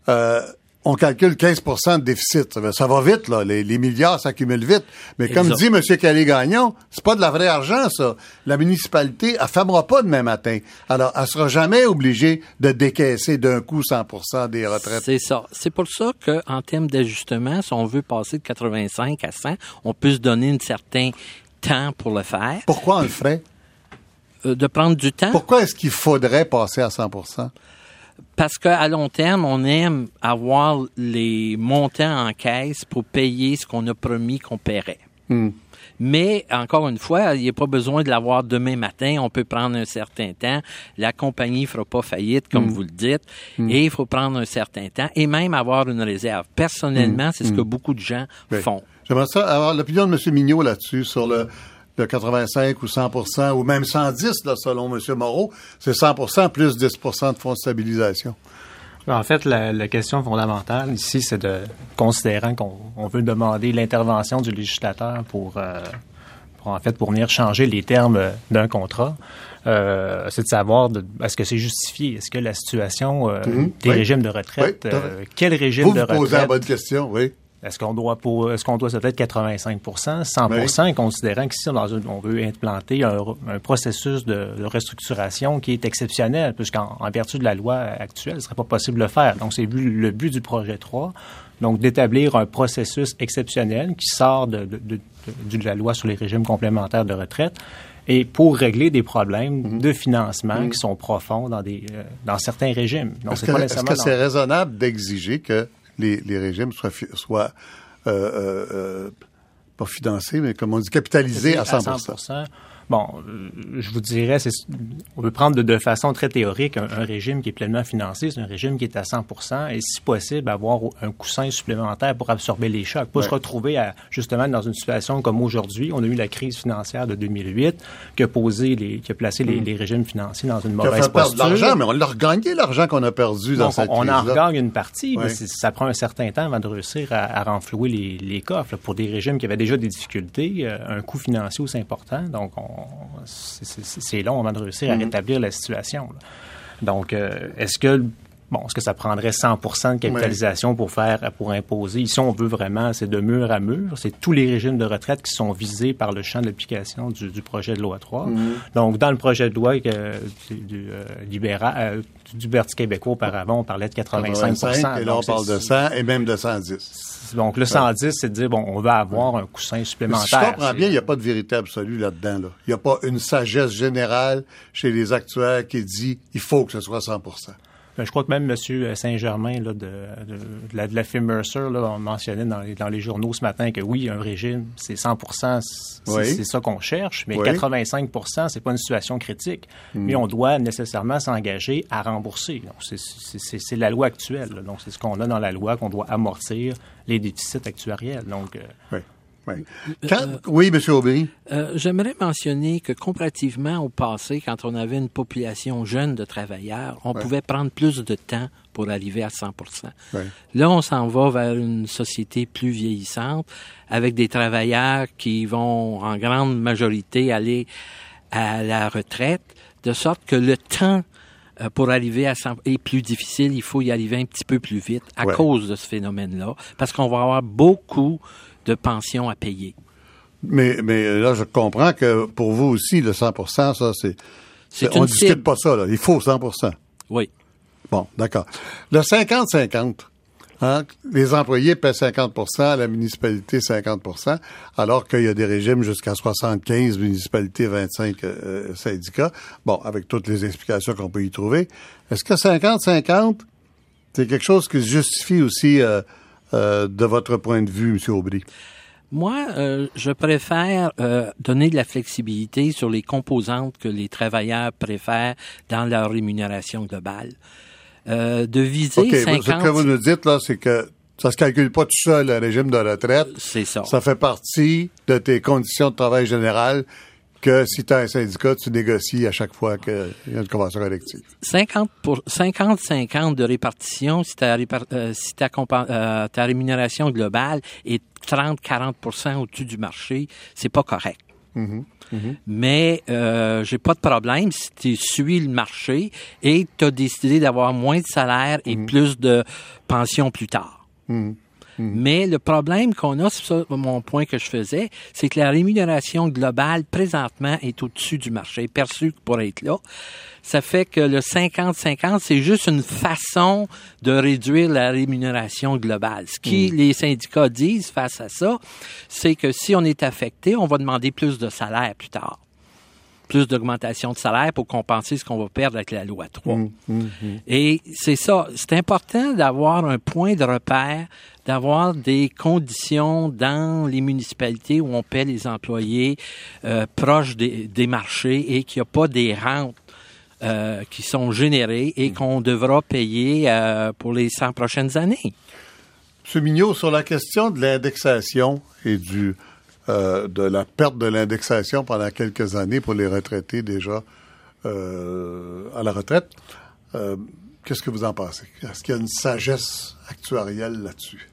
euh, on calcule 15% de déficit. Ça va, ça va vite, là. Les, les milliards s'accumulent vite. Mais comme dit M. Calais-Gagnon, c'est pas de la vraie argent, ça. La municipalité, elle fermera pas demain matin. Alors, elle sera jamais obligée de décaisser d'un coup 100% des retraites. C'est ça. C'est pour ça qu'en termes d'ajustement, si on veut passer de 85 à 100, on peut se donner un certain temps pour le faire. Pourquoi on le ferait? Euh, de prendre du temps. Pourquoi est-ce qu'il faudrait passer à 100% Parce qu'à long terme, on aime avoir les montants en caisse pour payer ce qu'on a promis qu'on paierait. Hmm. Mais encore une fois, il n'y a pas besoin de l'avoir demain matin. On peut prendre un certain temps. La compagnie ne fera pas faillite, comme Mm. vous le dites. Mm. Et il faut prendre un certain temps et même avoir une réserve. Personnellement, c'est ce que beaucoup de gens Oui. font. J'aimerais ça avoir l'opinion de M. Mignot là-dessus, sur le, le 85 ou 100 ou même 110, là, selon M. Moreau. C'est 100% plus 10 de fonds de stabilisation. En fait, la, la question fondamentale ici, c'est de, considérant qu'on on veut demander l'intervention du législateur pour, euh, pour, en fait, pour venir changer les termes d'un contrat, euh, c'est de savoir de- est-ce que c'est justifié, est-ce que la situation euh, Mhm. des Oui. régimes de retraite, Oui, euh, quel régime Vous de vous posez la retraite bonne question, oui. Est-ce qu'on doit pour est-ce qu'on doit se faire 85% 100% considérant qu'ici dans une- on veut implanter un, un processus de, de restructuration qui est exceptionnel puisqu'en en vertu de la loi actuelle, ce serait pas possible de le faire. Donc c'est le but du projet 3 donc d'établir un processus exceptionnel qui sort de, de- la loi sur les régimes complémentaires de retraite et pour régler des problèmes de financement Mhm. qui sont profonds dans des euh, dans certains régimes. Donc Est-ce c'est que que c'est raisonnable d'exiger que les, les régimes soient, soient euh, euh, euh, pas financés, mais comme on dit, capitalisés à 100 Bon, euh, je vous dirais, c'est, on peut prendre de, de façon très théorique un, un régime qui est pleinement financé, c'est un régime qui est à 100% et si possible, avoir un coussin supplémentaire pour absorber les chocs. Pas se retrouver à, justement dans une situation comme aujourd'hui. On a eu la crise financière de 2008 qui a posé les, qui a placé les, Mm. les régimes financiers dans une mauvaise posture. l'argent, mais on l'a regagné, l'argent qu'on a perdu dans Donc, cette on, on en regagne une partie, mais Ouais. ça prend un certain temps avant de réussir à, à renflouer les, les coffres. là. Pour des régimes qui avaient déjà des difficultés, euh, un coût financier aussi important, donc on- c'est- long avant de réussir à Mhm. rétablir la situation. là. Donc, euh, est-ce que bon, est-ce que ça prendrait 100 de capitalisation pour faire pour imposer Ici, on veut vraiment, c'est de mur à mur, c'est tous les régimes de retraite qui sont visés par le champ d'application du, du projet de loi 3. Mhm. Donc, dans le projet de loi euh, du, euh, libéral, euh, du Parti québécois auparavant, on parlait de 85 85, et là, on parle de 100 et même de 110. Donc, le 110, c'est de dire, bon, on va avoir un coussin Mais Si supplémentaire. je comprends bien, il n'y a pas de vérité absolue là-dedans. Là. Il n'y a pas une sagesse générale chez les actuaires qui dit il faut que ce soit 100 Ben, Je crois que même M. Saint-Germain là, de, de, de la, de la firme Mercer là, on mentionnait dans les, dans les journaux ce matin que oui, un régime, c'est 100 c'est Oui. ça qu'on cherche, mais Oui. 85% c'est pas une situation critique. Mm. Mais on doit nécessairement s'engager à rembourser. Donc, c'est- c'est c'est- c'est la loi actuelle. là. Donc, c'est ce qu'on a dans la loi qu'on doit amortir les déficits actuariels. Donc, euh, Oui. Oui, Quand- oui M. Aubry. Euh, J'aimerais mentionner que comparativement au passé, quand on avait une population jeune de travailleurs, on Ouais. pouvait prendre plus de temps pour arriver à 100 Oui. Là, on s'en va vers une société plus vieillissante, avec des travailleurs qui vont en grande majorité aller à la retraite, de sorte que le temps euh, pour arriver à 100 est plus difficile. Il faut y arriver un petit peu plus vite à Ouais. cause de ce phénomène-là, parce qu'on va avoir beaucoup de pensions à payer. Mais, mais là, je comprends que pour vous aussi, le 100% ça, c'est. On ne discute cible. pas ça, là. Il faut 100% Oui. Bon, d'accord. Le 50-50, hein, les employés paient 50% la municipalité 50% alors qu'il y a des régimes jusqu'à 75, municipalités 25 euh, syndicats. Bon, avec toutes les explications qu'on peut y trouver. Est-ce que 50-50, c'est quelque chose qui se justifie aussi euh, euh, de votre point de vue, M. Aubry? Moi, euh, je préfère euh, donner de la flexibilité sur les composantes que les travailleurs préfèrent dans leur rémunération globale. Euh, de viser OK, 50... ce que vous nous dites, là, c'est que ça se calcule pas tout seul, le régime de retraite. C'est ça. Ça fait partie de tes conditions de travail générales que si tu as un syndicat, tu négocies à chaque fois qu'il y a une convention collective. 50 pour 50-50 de répartition si ta, répar- euh, si ta, euh, ta rémunération globale est 30-40% au-dessus du marché, c'est pas correct. Mais euh, j'ai pas de problème si tu suis le marché et tu as décidé d'avoir moins de salaire et plus de pension plus tard. Mais le problème qu'on a, c'est ça mon point que je faisais, c'est que la rémunération globale présentement est au-dessus du marché, perçue pour être là. Ça fait que le 50-50, c'est juste une façon de réduire la rémunération globale. Ce qui les syndicats disent face à ça, c'est que si on est affecté, on va demander plus de salaire plus tard. Plus d'augmentation de salaire pour compenser ce qu'on va perdre avec la loi 3. Et c'est ça, c'est important d'avoir un point de repère, d'avoir des conditions dans les municipalités où on paie les employés euh, proches des, des marchés et qu'il n'y a pas des rentes euh, qui sont générées et qu'on devra payer euh, pour les 100 prochaines années. M. Mignot, sur la question de l'indexation et du de la perte de l'indexation pendant quelques années pour les retraités déjà à la retraite, qu'est-ce que vous en pensez? Est-ce qu'il y a une sagesse actuarielle là-dessus?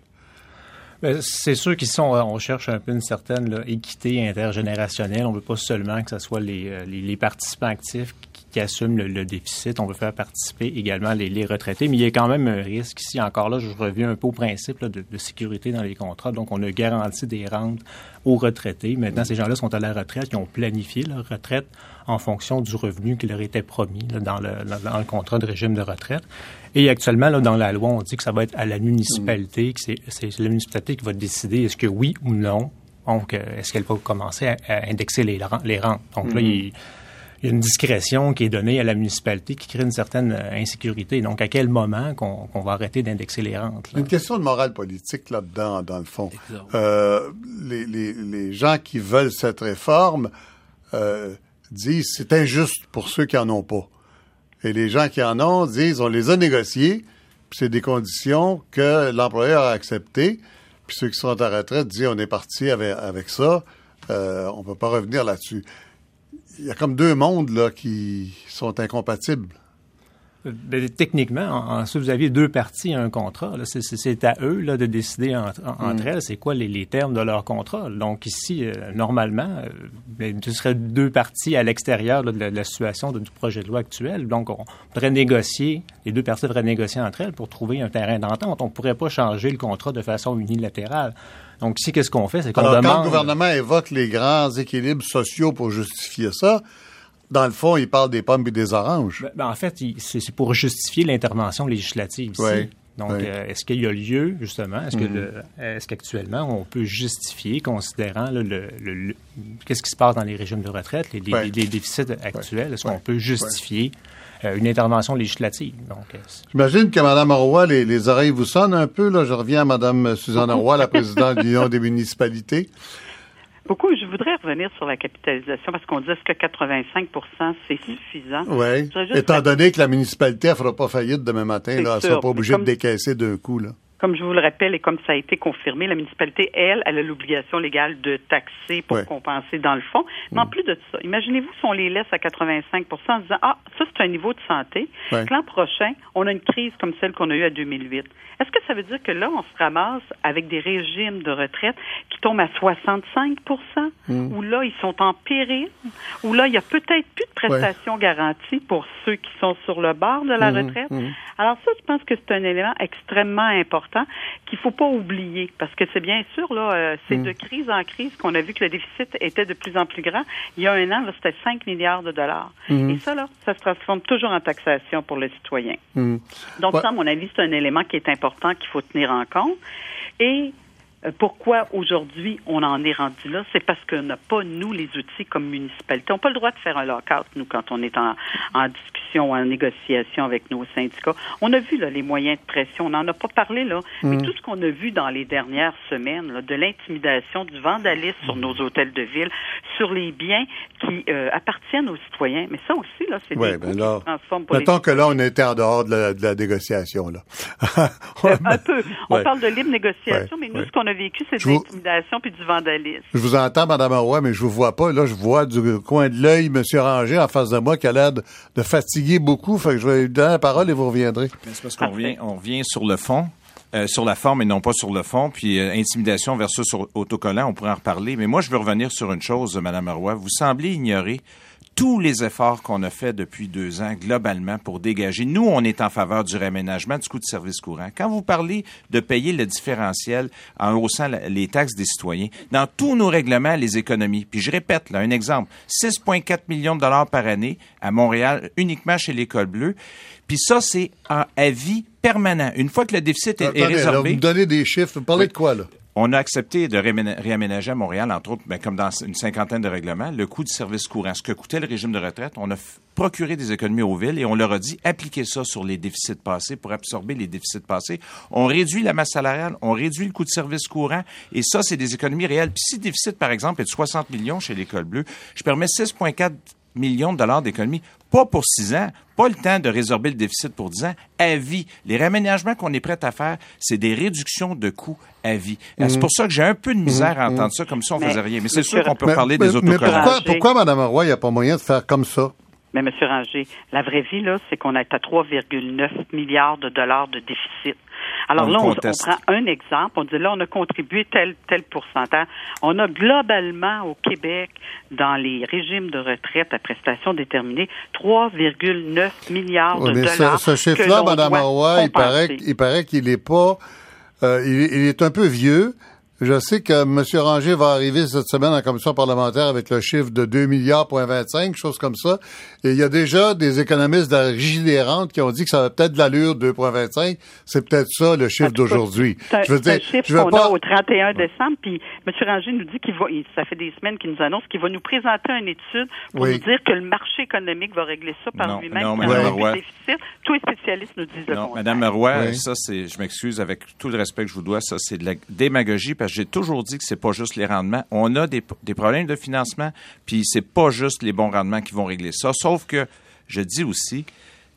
Ben, C'est sûr qu'ils sont, euh, on cherche un peu une certaine là, équité intergénérationnelle. On ne veut pas seulement que ce soit les, euh, les, les participants actifs qui, assument le, le déficit. On veut faire participer également les, les retraités. Mais il y a quand même un risque ici. Encore là, je reviens un peu au principe là, de, de sécurité dans les contrats. Donc, on a garanti des rentes aux retraités. Maintenant, ces gens-là sont à la retraite. Ils ont planifié leur retraite en fonction du revenu qui leur était promis là, dans, le, dans, dans le contrat de régime de retraite. Et actuellement, là, dans la loi, on dit que ça va être à la municipalité, que c'est, la municipalité qui va décider est-ce que oui ou non. Donc, euh, est-ce qu'elle va commencer à, à indexer les, ren- les rentes? Donc là, il, il y a une discrétion qui est donnée à la municipalité qui crée une certaine euh, insécurité. Donc, à quel moment qu'on, va arrêter d'indexer les rentes? là? Une question de morale politique là-dedans, dans le fond. Euh, les, les, les gens qui veulent cette réforme euh, disent c'est injuste pour ceux qui en ont pas. Et les gens qui en ont disent on les a négociés, puis c'est des conditions que l'employeur a acceptées. Puis ceux qui sont à retraite disent on est parti avec, avec ça, euh, on peut pas revenir là-dessus. Il y a comme deux mondes là qui sont incompatibles. Ben, techniquement, en, si vous aviez deux parties à un contrat, c'est, à eux là, de décider en- en- entre elles c'est quoi les, les termes de leur contrat. Donc ici, euh, normalement, euh, ben, ce serait deux parties à l'extérieur de, la, de la situation de- du projet de loi actuel. Donc on devrait négocier, les deux parties devraient négocier entre elles pour trouver un terrain d'entente. On ne pourrait pas changer le contrat de façon unilatérale. Donc ici, qu'est-ce qu'on fait? C'est qu'on Alors, quand demande... le gouvernement évoque les grands équilibres sociaux pour justifier ça, dans le fond, il parle des pommes et des oranges. Ben, ben, en fait, c'est pour justifier l'intervention législative ici. Oui. Donc, Oui. euh, est-ce qu'il y a lieu, justement, est-ce que est-ce qu'actuellement, on peut justifier, considérant là, le, le- le- qu'est-ce qui se passe dans les régimes de retraite, les, les- Ouais. les déficits actuels, est-ce qu'on peut justifier euh, une intervention législative? Donc, euh, J'imagine que Mme Roy, les, les oreilles vous sonnent un peu. Là. Je reviens à Mme Suzanne Roy, la présidente de l'Union des municipalités. Beaucoup. Je voudrais revenir sur la capitalisation parce qu'on dit est-ce que 85% c'est suffisant? Oui. Étant donné que la municipalité ne fera pas faillite demain matin, là, elle ne sera pas obligée comme- de décaisser d'un coup. Là. Comme je vous le rappelle et comme ça a été confirmé, la municipalité, elle, elle a l'obligation légale de taxer pour Ouais. compenser dans le fond. Mais en plus de ça, imaginez-vous si on les laisse à 85% en disant Ah, ça, c'est un niveau de santé. Ouais. L'an prochain, on a une crise comme celle qu'on a eue à 2008. Est-ce que ça veut dire que là, on se ramasse avec des régimes de retraite qui tombent à 65% ou là, ils sont en péril, ou là, il y a peut-être plus de prestations garanties pour ceux qui sont sur le bord de la Mhm, retraite? mhm. Alors ça, je pense que c'est un élément extrêmement important important qu'il faut pas oublier parce que c'est bien sûr là, euh, c'est de crise en crise qu'on a vu que le déficit était de plus en plus grand. Il y a un an, c'était 5 milliards de dollars. Et ça là, ça se transforme toujours en taxation pour le citoyen. Donc Ouais. ça, à mon avis, c'est un élément qui est important qu'il faut tenir en compte. Et pourquoi aujourd'hui on en est rendu là, c'est parce qu'on n'a pas, nous, les outils comme municipalité. On n'a pas le droit de faire un lock-out, nous, quand on est en, en discussion, en négociation avec nos syndicats. On a vu là, les moyens de pression, on n'en a pas parlé, là, mais tout ce qu'on a vu dans les dernières semaines, là, de l'intimidation, du vandalisme sur nos hôtels de ville, sur les biens qui euh, appartiennent aux citoyens. Mais ça aussi, là, c'est Ouais, des ben là, qui transforment pour les que là, on était en dehors de la, de la négociation, là. Euh, un peu. On Ouais. parle de libre négociation, Ouais, mais nous, ce qu'on a vécu, c'est de Je vous- l'intimidation puis du vandalisme. Je vous entends, Madame Roy, mais je vous vois pas. Là, je vois du coin de l'œil M. Ranger en face de moi qui a l'air de, de fatiguer beaucoup. Fait que je vais lui donner la parole et vous reviendrez. Mais C'est parce qu'on revient, on revient sur le fond. euh, sur la forme et non pas sur le fond, puis euh, intimidation versus sur autocollant, on pourrait en reparler. Mais moi, je veux revenir sur une chose, Madame Roy. Vous semblez ignorer tous les efforts qu'on a fait depuis deux ans globalement pour dégager. Nous, on est en faveur du réaménagement du coût de service courant. Quand vous parlez de payer le différentiel en haussant la- les taxes des citoyens, dans tous nos règlements, les économies, puis je répète, là, un exemple, 6,4 millions de dollars par année à Montréal, uniquement chez l'École bleue. Puis ça, c'est en avis permanent. Une fois que le déficit est, est Attendez, là, vous me donnez des chiffres. Vous parlez Oui. de quoi, là? On a accepté de réaména- réaménager à Montréal, entre autres, ben, comme dans une cinquantaine de règlements, le coût du service courant, ce que coûtait le régime de retraite. On a procuré des économies aux villes et on leur a dit appliquez ça sur les déficits passés pour absorber les déficits passés. On réduit la masse salariale, on réduit le coût de service courant et ça, c'est des économies réelles. Puis si le déficit, par exemple, est de 60 millions chez l'École bleue, je permets 6,4 millions de dollars d'économies, pas pour six ans, pas le temps de résorber le déficit pour 10 ans, à vie. Les réaménagements qu'on est prêt à faire, c'est des réductions de coûts à vie. C'est pour ça que j'ai un peu de misère à entendre ça comme si on Mais, faisait rien? Mais c'est sûr qu'on peut Mais, parler mais- des mais autocollants. pourquoi, Ranger. pourquoi, Mme Roy, il n'y a pas moyen de faire comme ça? Mais M. Ranger, la vraie vie, là, c'est qu'on est à 3,9 milliards de dollars de déficit. Alors On là, on, on prend un exemple. On dit là, on a contribué tel, tel pourcentage. On a globalement au Québec, dans les régimes de retraite à prestations déterminées, 3,9 milliards Oui, de mais ce, dollars. ce que chiffre-là, Mme Roy, il paraît, il paraît qu'il est pas, euh, il, il est un peu vieux. Je sais que M. Ranger va arriver cette semaine en commission parlementaire avec le chiffre de 2 milliards, point 25, chose comme ça. Et il y a déjà des économistes de la Régie des rentes qui ont dit que ça va peut-être de l'allure 2,25. C'est peut-être ça le chiffre cas, d'aujourd'hui. C'est un, Je veux dire, chiffre je veux pas. a au 31 décembre, puis M. Ranger nous dit qu'il va, ça fait des semaines qu'il nous annonce qu'il va nous présenter une étude pour Oui. nous dire que le marché économique va régler ça par lui-même. non, aura plus Roy. déficit. Tous les spécialistes nous disent le Non. Madame Roy, Oui. ça c'est, je m'excuse avec tout le respect que je vous dois, ça c'est de la démagogie j'ai toujours dit que c'est pas juste les rendements. On a des, des problèmes de financement, puis c'est pas juste les bons rendements qui vont régler ça. Sauf que je dis aussi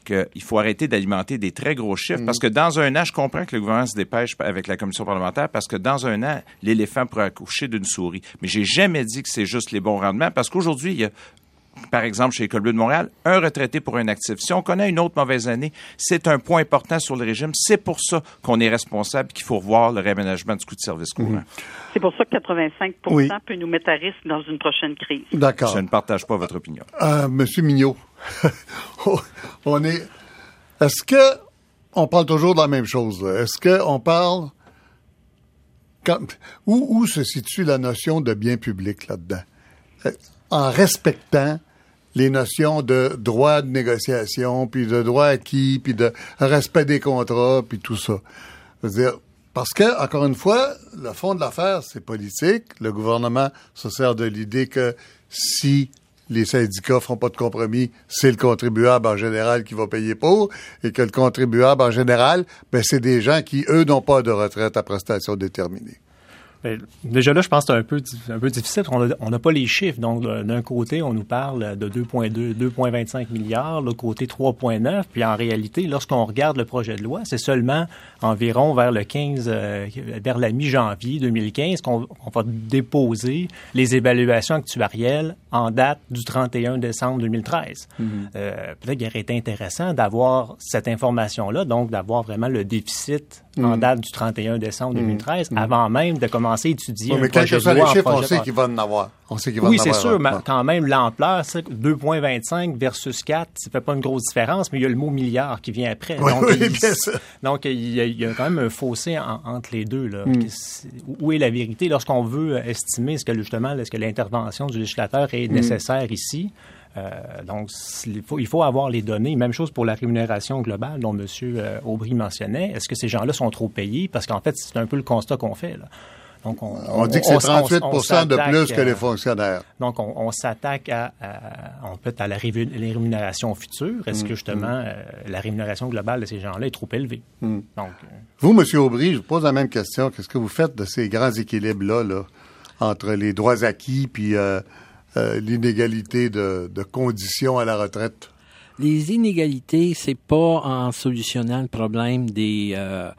qu'il faut arrêter d'alimenter des très gros chiffres parce que dans un an, je comprends que le gouvernement se dépêche avec la commission parlementaire parce que dans un an, l'éléphant pourrait accoucher d'une souris. Mais j'ai jamais dit que c'est juste les bons rendements parce qu'aujourd'hui, il y a par exemple, chez École Bleue de Montréal, un retraité pour un actif. Si on connaît une autre mauvaise année, c'est un point important sur le régime. C'est pour ça qu'on est responsable et qu'il faut revoir le réaménagement du coût de service courant. C'est pour ça que 85 Oui. peut nous mettre à risque dans une prochaine crise. D'accord. Je ne partage pas votre opinion. Euh, Monsieur Mignot, on est. Est-ce que on parle toujours de la même chose? Est-ce que on parle quand- où, où se situe la notion de bien public là-dedans? Euh, En respectant les notions de droit de négociation, puis de droit acquis, puis de respect des contrats, puis tout ça. Parce que, encore une fois, le fond de l'affaire, c'est politique. Le gouvernement se sert de l'idée que si les syndicats font pas de compromis, c'est le contribuable en général qui va payer pour, et que le contribuable en général, ben, c'est des gens qui, eux, n'ont pas de retraite à prestations déterminées. Ben, déjà là, je pense que c'est un peu, un peu difficile. parce On n'a pas les chiffres. Donc, d'un côté, on nous parle de 2,2, 2,25 milliards, l'autre côté 3,9. Puis en réalité, lorsqu'on regarde le projet de loi, c'est seulement environ vers le 15, euh, vers la mi-janvier 2015 qu'on on va déposer les évaluations actuarielles en date du 31 décembre 2013. Euh, Peut-être qu'il aurait été intéressant d'avoir cette information-là, donc d'avoir vraiment le déficit en date du 31 décembre 2013, avant même de commencer à étudier. Oui, mais quels que soient les chiffres, on sait qu'il va en avoir. On sait qu'il va oui, en c'est avoir. sûr, mais quand même, l'ampleur, c'est 2,25 versus 4, ça fait pas une grosse différence, mais il y a le mot milliard qui vient après. Oui, donc, oui, il, bien sûr. donc il, y a, il y a quand même un fossé en- entre les deux. Là. Mm. Où est la vérité lorsqu'on veut estimer est-ce que justement, est-ce que l'intervention du législateur est Mm. nécessaire ici? Euh, donc, il faut, il faut avoir les données. Même chose pour la rémunération globale dont M. euh, Aubry mentionnait. Est-ce que ces gens-là sont trop payés? Parce qu'en fait, c'est un peu le constat qu'on fait. Là. Donc, on, On dit que c'est on- on- 38 on de plus que euh, les fonctionnaires. donc, on, s'attaque à, à- en fait, à la révu- les rémunérations futures. Est-ce Mm, que justement euh, la rémunération globale de ces gens-là est trop élevée? Mm. Donc, euh, Vous, M. Aubry, je vous pose la même question. Qu'est-ce que vous faites de ces grands équilibres-là, là, entre les droits acquis puis euh, l'inégalité de, de conditions à la retraite? Les inégalités, c'est pas en solutionnant le problème des euh,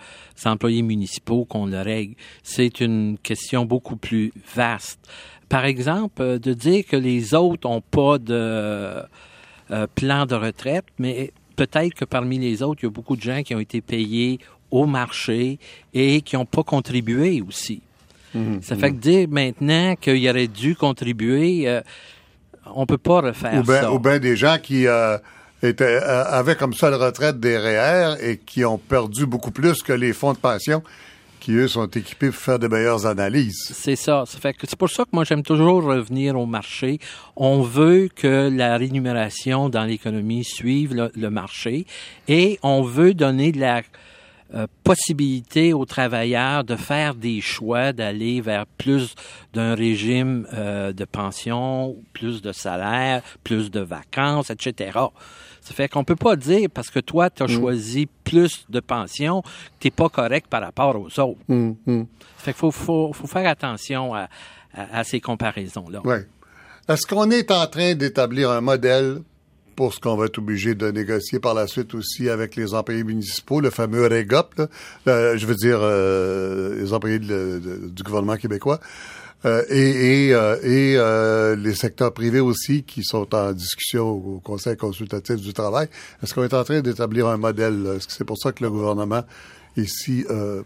employés municipaux qu'on le règle. C'est une question beaucoup plus vaste. Par exemple, euh, de dire que les autres ont pas de euh, plan de retraite, mais peut-être que parmi les autres, il y a beaucoup de gens qui ont été payés au marché et qui n'ont pas contribué aussi. Ça fait que dire maintenant qu'il aurait dû contribuer, euh, on peut pas refaire Ou bien ça. ou bien des gens qui euh, étaient, euh, avaient comme seule retraite des REER et qui ont perdu beaucoup plus que les fonds de pension qui, eux, sont équipés pour faire de meilleures analyses. C'est ça. Ça fait que c'est pour ça que moi j'aime toujours revenir au marché. On veut que la rémunération dans l'économie suive le, le marché et on veut donner de la euh, possibilité aux travailleurs de faire des choix, d'aller vers plus d'un régime euh, de pension, plus de salaire, plus de vacances, etc. Ça fait qu'on peut pas dire parce que toi tu as choisi plus de pension, que t'es pas correct par rapport aux autres. Hum. Ça fait qu'il faut, faut, faut faire attention à, à, à ces comparaisons-là. Oui. Est-ce qu'on est en train d'établir un modèle pour ce qu'on va être obligé de négocier par la suite aussi avec les employés municipaux, le fameux REGOP, là, euh, je veux dire euh, les employés du gouvernement québécois, euh, et, euh, les secteurs privés aussi qui sont en discussion au Conseil consultatif du travail. Est-ce qu'on est en train d'établir un modèle? Est-ce que c'est pour ça que le gouvernement est si euh,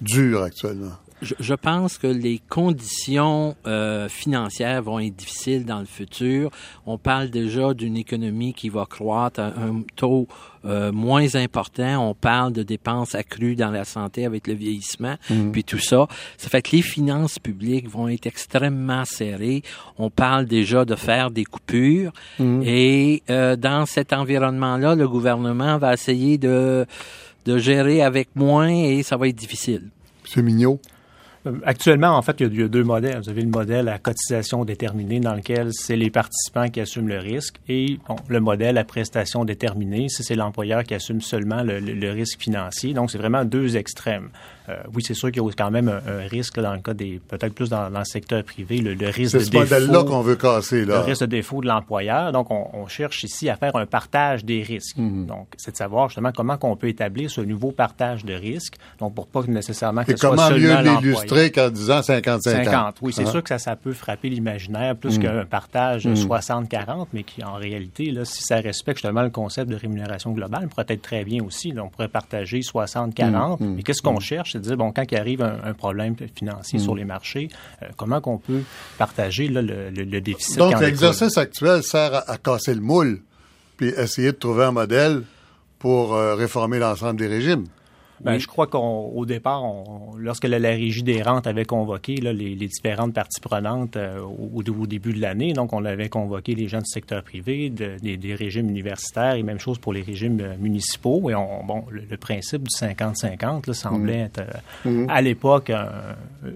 dur actuellement? Je, je pense que les conditions euh, financières vont être difficiles dans le futur. On parle déjà d'une économie qui va croître à un taux euh, moins important. On parle de dépenses accrues dans la santé avec le vieillissement, Mhm. puis tout ça. Ça fait que les finances publiques vont être extrêmement serrées. On parle déjà de faire des coupures. Mhm. Et euh, dans cet environnement-là, le gouvernement va essayer de, de gérer avec moins et ça va être difficile. C'est Mignot. Euh, Actuellement, en fait, il y, a, deux modèles. Vous avez le modèle à cotisation déterminée dans lequel c'est les participants qui assument le risque et le modèle à prestation déterminée, c'est l'employeur qui assume seulement le, le- le risque financier. Donc, c'est vraiment deux extrêmes. Euh, oui, c'est sûr qu'il y a quand même un, un risque là, dans le cas des, peut-être plus dans, dans le secteur privé, le, le risque de ce défaut. modèle-là qu'on veut casser, là. Le risque de défaut de l'employeur. Donc, on, on cherche ici à faire un partage des risques. Mhm. Donc, c'est de savoir justement comment on peut établir ce nouveau partage de risques. Donc, pour pas nécessairement que Et ce soit comment mieux l'illustrer qu'en disant 50-50? 50, oui, c'est Hein? sûr que ça, ça peut frapper l'imaginaire plus Mm. qu'un partage Mm. 60-40, mais qui, en réalité, là, si ça respecte justement le concept de rémunération globale, pourrait être très bien aussi. Là, on pourrait partager 60-40, Mm. Mm. mais qu'est-ce qu'on cherche? De dire, bon, quand il arrive un, un problème financier Mm. sur les marchés, euh, comment qu'on peut partager là, le, le- le déficit? Donc, l'exercice actuel sert à, à casser le moule, puis essayer de trouver un modèle pour euh, réformer l'ensemble des régimes. Ben, Je crois qu'au départ, on- lorsque la, la Régie des rentes avait convoqué là, les, les différentes parties prenantes euh, au, au début de l'année, donc on avait convoqué les gens du secteur privé, de- des, des régimes universitaires et même chose pour les régimes euh, municipaux. Et on, bon, le, le principe du 50-50 là, semblait Mhm. être euh, Mhm. à l'époque un-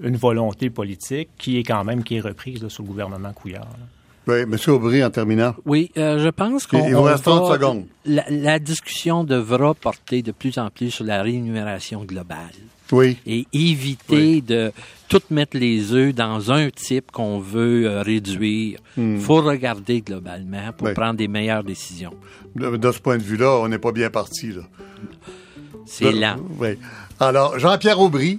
une volonté politique qui est quand même qui est reprise là, sous le gouvernement Couillard. là. Oui, M. Aubry, en terminant. Oui, euh, je pense qu'on. Il vous reste 30 va- secondes. La, la discussion devra porter de plus en plus sur la rémunération globale. Oui. Et éviter de tout mettre les œufs dans un type qu'on veut euh, réduire. Il Hmm. faut regarder globalement pour Oui. prendre des meilleures décisions. De, de ce point de vue-là, on n'est pas bien parti. C'est lent. Oui. Alors, Jean-Pierre Aubry,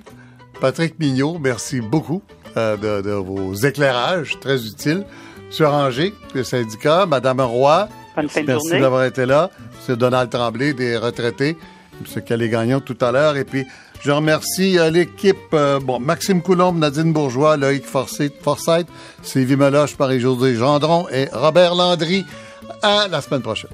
Patrick Mignot, merci beaucoup euh, de, de vos éclairages très utiles. Monsieur Ranger, le syndicat, Madame Roy, Bonne fin de merci journée. d'avoir été là. Monsieur Donald Tremblay, des retraités. M. Calais Gagnon tout à l'heure. Et puis, je remercie euh, l'équipe, euh, bon, Maxime Coulombe, Nadine Bourgeois, Loïc Forsyth, Forsyth Sylvie Meloche, Paris-José Gendron et Robert Landry. À la semaine prochaine.